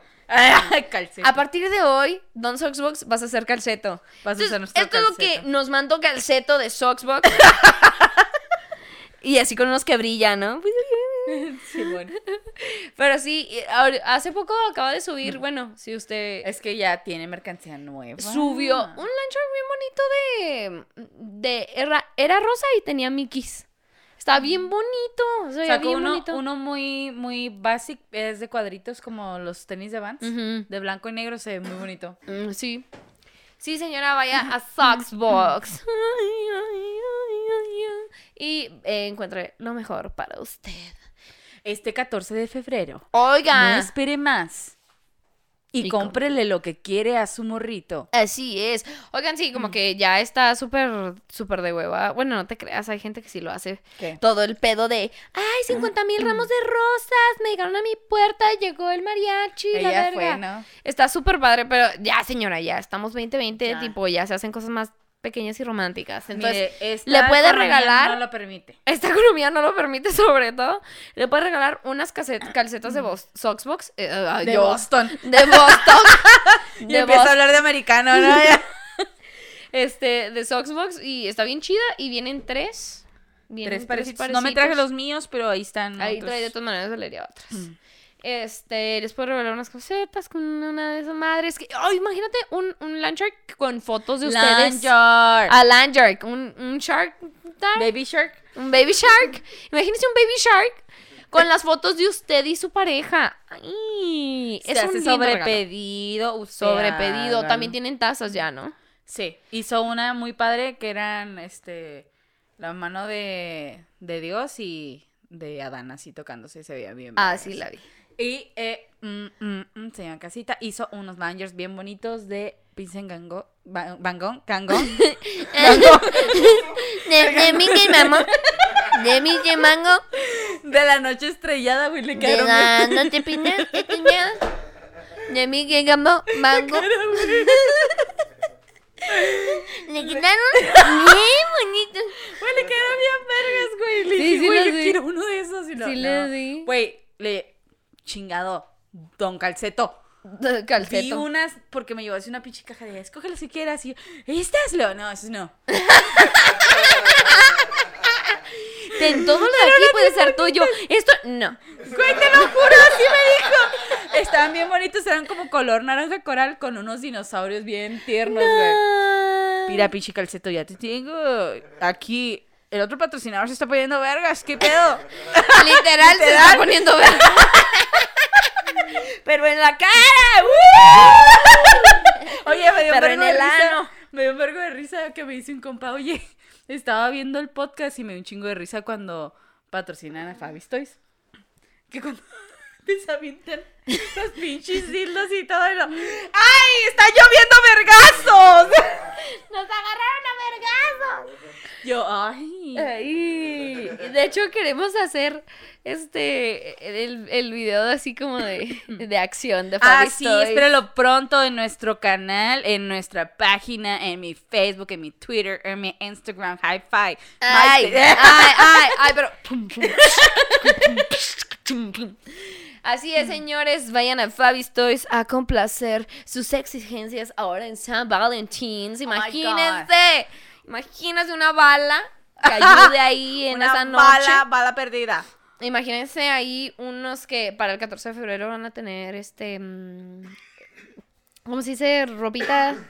A partir de hoy, Don Soxbox vas a ser calceto. Vas a ser nuestro esto es lo que nos mandó calceto de Soxbox. [laughs] y así con unos que brillan, ¿no? [laughs] Sí, bueno. Pero sí, hace poco acaba de subir, bueno, si usted Es que ya tiene mercancía nueva. subió un lancho bien bonito de, de era, era rosa y tenía Mickeys. Está bien bonito, Sacó bien uno, bonito. uno muy, muy basic, es de cuadritos como los tenis de Vans. De blanco y negro se ve muy bonito. Mm, sí. Sí, señora, vaya a [laughs] Soxbox. [laughs] y eh, encuentre lo mejor para usted. Este 14 de febrero. Oiga. No espere más. Y, Y cómprele lo que quiere a su morrito. Así es. Oigan, sí, como que ya está súper, súper de hueva. Bueno, no te creas, hay gente que sí lo hace. ¿Qué? Todo el pedo de, ay, 50 mil ramos de rosas, me llegaron a mi puerta, llegó el mariachi, la verga. fue, ¿no? Está súper padre, pero ya, señora, ya estamos 2020, Ya. tipo, ya se hacen cosas más pequeñas y románticas. Entonces, Mire, ¿le puede regalar? No lo permite. esta [laughs] economía no lo permite, sobre todo. Le puede regalar unas calcetas de Soxbox. eh, ay, De yo- Boston. [laughs] De Boston. [laughs] Y de empieza Boston. a hablar de americano, ¿no? Este, de Soxbox. Y está bien chida. Y vienen tres. Vienen Tres parecitos. No me traje parecitos. los míos, pero ahí están. Ahí otros. trae de todas maneras leería otras. Este, les puedo regalar unas cositas con una de esas madres. Que, oh, imagínate un, un land shark con fotos de ustedes. Land A land shark. Un, un shark. Baby Shark. Un baby shark. Imagínense un baby shark con las fotos de usted y su pareja. Ay, Se es un hace sobrepedido. Sobrepedido. También tienen tazas ya, ¿no? Sí, hizo una muy padre que eran este la mano de, de Dios y de Adán así tocándose, se veía bien. Ah, sí, la vi. Y eh, mm, mm, mm, Casita hizo unos lanyards bien bonitos de Vincent Gango, Ba- Van Gogh, Gangón. [laughs] De, de Mickey Mango. De Mickey Mango. de la noche estrellada, güey, le De quedaron la bien. noche tenía. De Mickey Mango. [laughs] Mango. Le quitaron [laughs] bien bonito. Güey, le quedaron bien vergas, güey. Le Sí, dije, sí güey, yo vi. quiero uno de esos. Y no, Sí no. les di. Güey, le chingado, Don Calceto. Vi Calceto. unas, porque me llevó así una pinche caja de, escoge las que quieras. Y yo, ¿estas? Lo, no, esas no. [laughs] Ten todo lo de aquí puede ser tuyo. Esto, no. Güey, te lo juro, así me dijo. Estaban bien bonitos, eran como color naranja coral con unos dinosaurios bien tiernos, güey. Mira, pinche calceto, ya te tengo. Aquí, el otro patrocinador se está poniendo vergas, ¿qué pedo? [laughs] Literal, se está poniendo verde. Pero en la cara. ¡uh! Oye, me dio Pero vergo en de el risa. ano. Me dio un vergo de risa que me dice un compa, oye, estaba viendo el podcast y me dio un chingo de risa cuando patrocinan a Fabi Toys. Que cuando les avientan los pinches dildos y todo. Lo, ¡Ay! ¡Está lloviendo vergazos! [laughs] Nos agarraron a vergazos. Yo, ¡ay! Ay, de hecho queremos hacer este el, el video de así como de, de acción de Ah, Fabi sí, Toys. espéralo pronto en nuestro canal, en nuestra página, en mi Facebook, en mi Twitter, en mi Instagram, High Five. Ay, ay, ay, ay, pero [laughs] Así es, señores, vayan a Fabi's Toys a complacer sus exigencias ahora en San Valentín. my Imagínense, imagínense una bala que ayude ahí [laughs] en Una esa noche. Bala, bala perdida. Imagínense ahí unos que para el 14 de febrero van a tener este. mm, ¿Cómo se dice? Ropita. [coughs]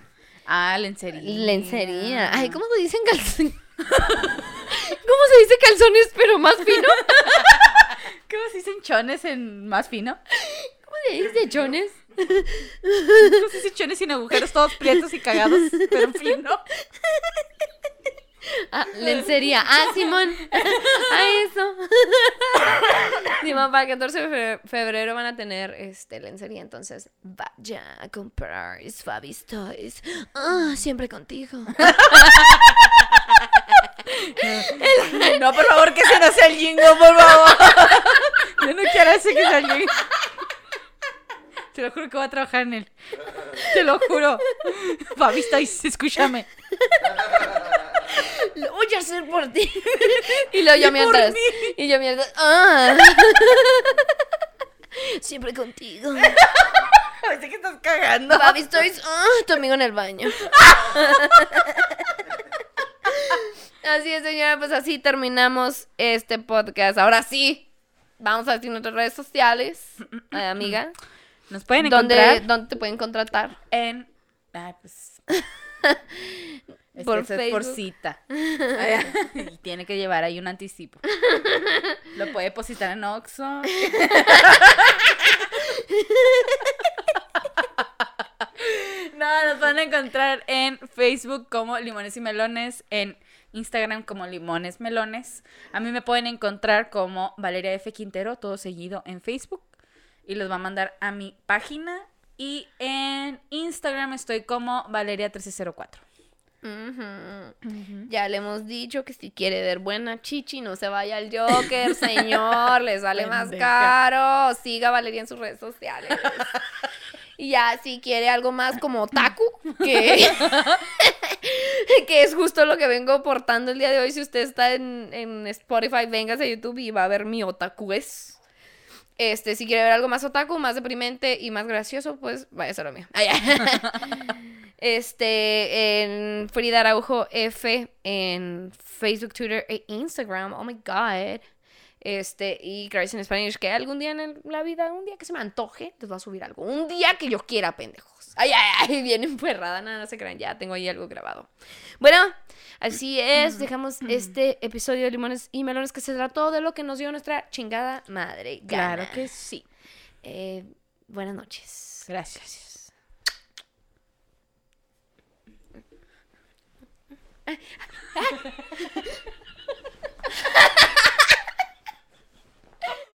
Ah, lencería. Lencería. Ay, ¿cómo se dicen calcetines? [laughs] ¿Cómo se dice calzones, pero más fino? [laughs] [laughs] ¿Cómo se dicen chones en más fino? ¿Cómo se dice chones? ¿Cómo se dicen chones sin agujeros, todos prietos y cagados, pero fino? Ah, lencería. Ah, Simón. Ah, eso. Simón, para el 14 de fe- febrero van a tener este lencería. Entonces, vaya a comprar Fabis Toys. Ah, siempre contigo. No, por favor, que ese no sea el jingo, por favor. Yo no quiero ese que sea el jingo. Te lo juro que voy a trabajar en él. Te lo juro. Fabi, estáis, escúchame. Lo voy a hacer por ti. Y luego yo mientras. mí. Y yo mientras. Ah. Siempre contigo. Parece que estás cagando. Fabis Toys. Ah, tu amigo en el baño. [laughs] Así es, señora, pues así terminamos este podcast. Ahora sí, vamos a decir nuestras redes sociales, [clears throat] eh, amiga. Nos pueden ¿Dónde, encontrar ¿Dónde te pueden contratar? en. Ay, pues. [laughs] Es Por que eso es por Facebook. cita. [laughs] [laughs] Y tiene que llevar ahí un anticipo. Lo puede depositar en Oxxo. No, nos van a encontrar en Facebook como Limones y Melones, en Instagram como Limones Melones. A mí me pueden encontrar como Valeria F. Quintero, todo seguido en Facebook. Y los va a mandar a mi página. Y en Instagram estoy como Valeria1304. Ujú. Ya le hemos dicho que si quiere ver buena chichi, no se vaya al Joker, señor. Le sale [laughs] más caro. Siga a Valeria en sus redes sociales. [laughs] Y ya, si quiere algo más como otaku, que, [laughs] que es justo lo que vengo portando el día de hoy. Si usted está en, en Spotify, véngase a YouTube y va a ver mi otaku es. Este, si quiere ver algo más otaku, más deprimente y más gracioso, pues vaya a lo mío. Ay, ay. [laughs] Este, en Frida Araujo F en Facebook, Twitter e Instagram. Oh my god. Este, y Crazy in Spanish, que algún día en la vida, un día que se me antoje, les voy a subir algo. Un día que yo quiera, pendejos. Ay, ay, ay, [laughs] bien emperrada, nada, no se crean, ya tengo ahí algo grabado. Bueno, así es, dejamos [clears throat] este episodio de Limones y Melones que se trató de lo que nos dio nuestra chingada madre. gana. Claro que sí. Eh, buenas noches. Gracias.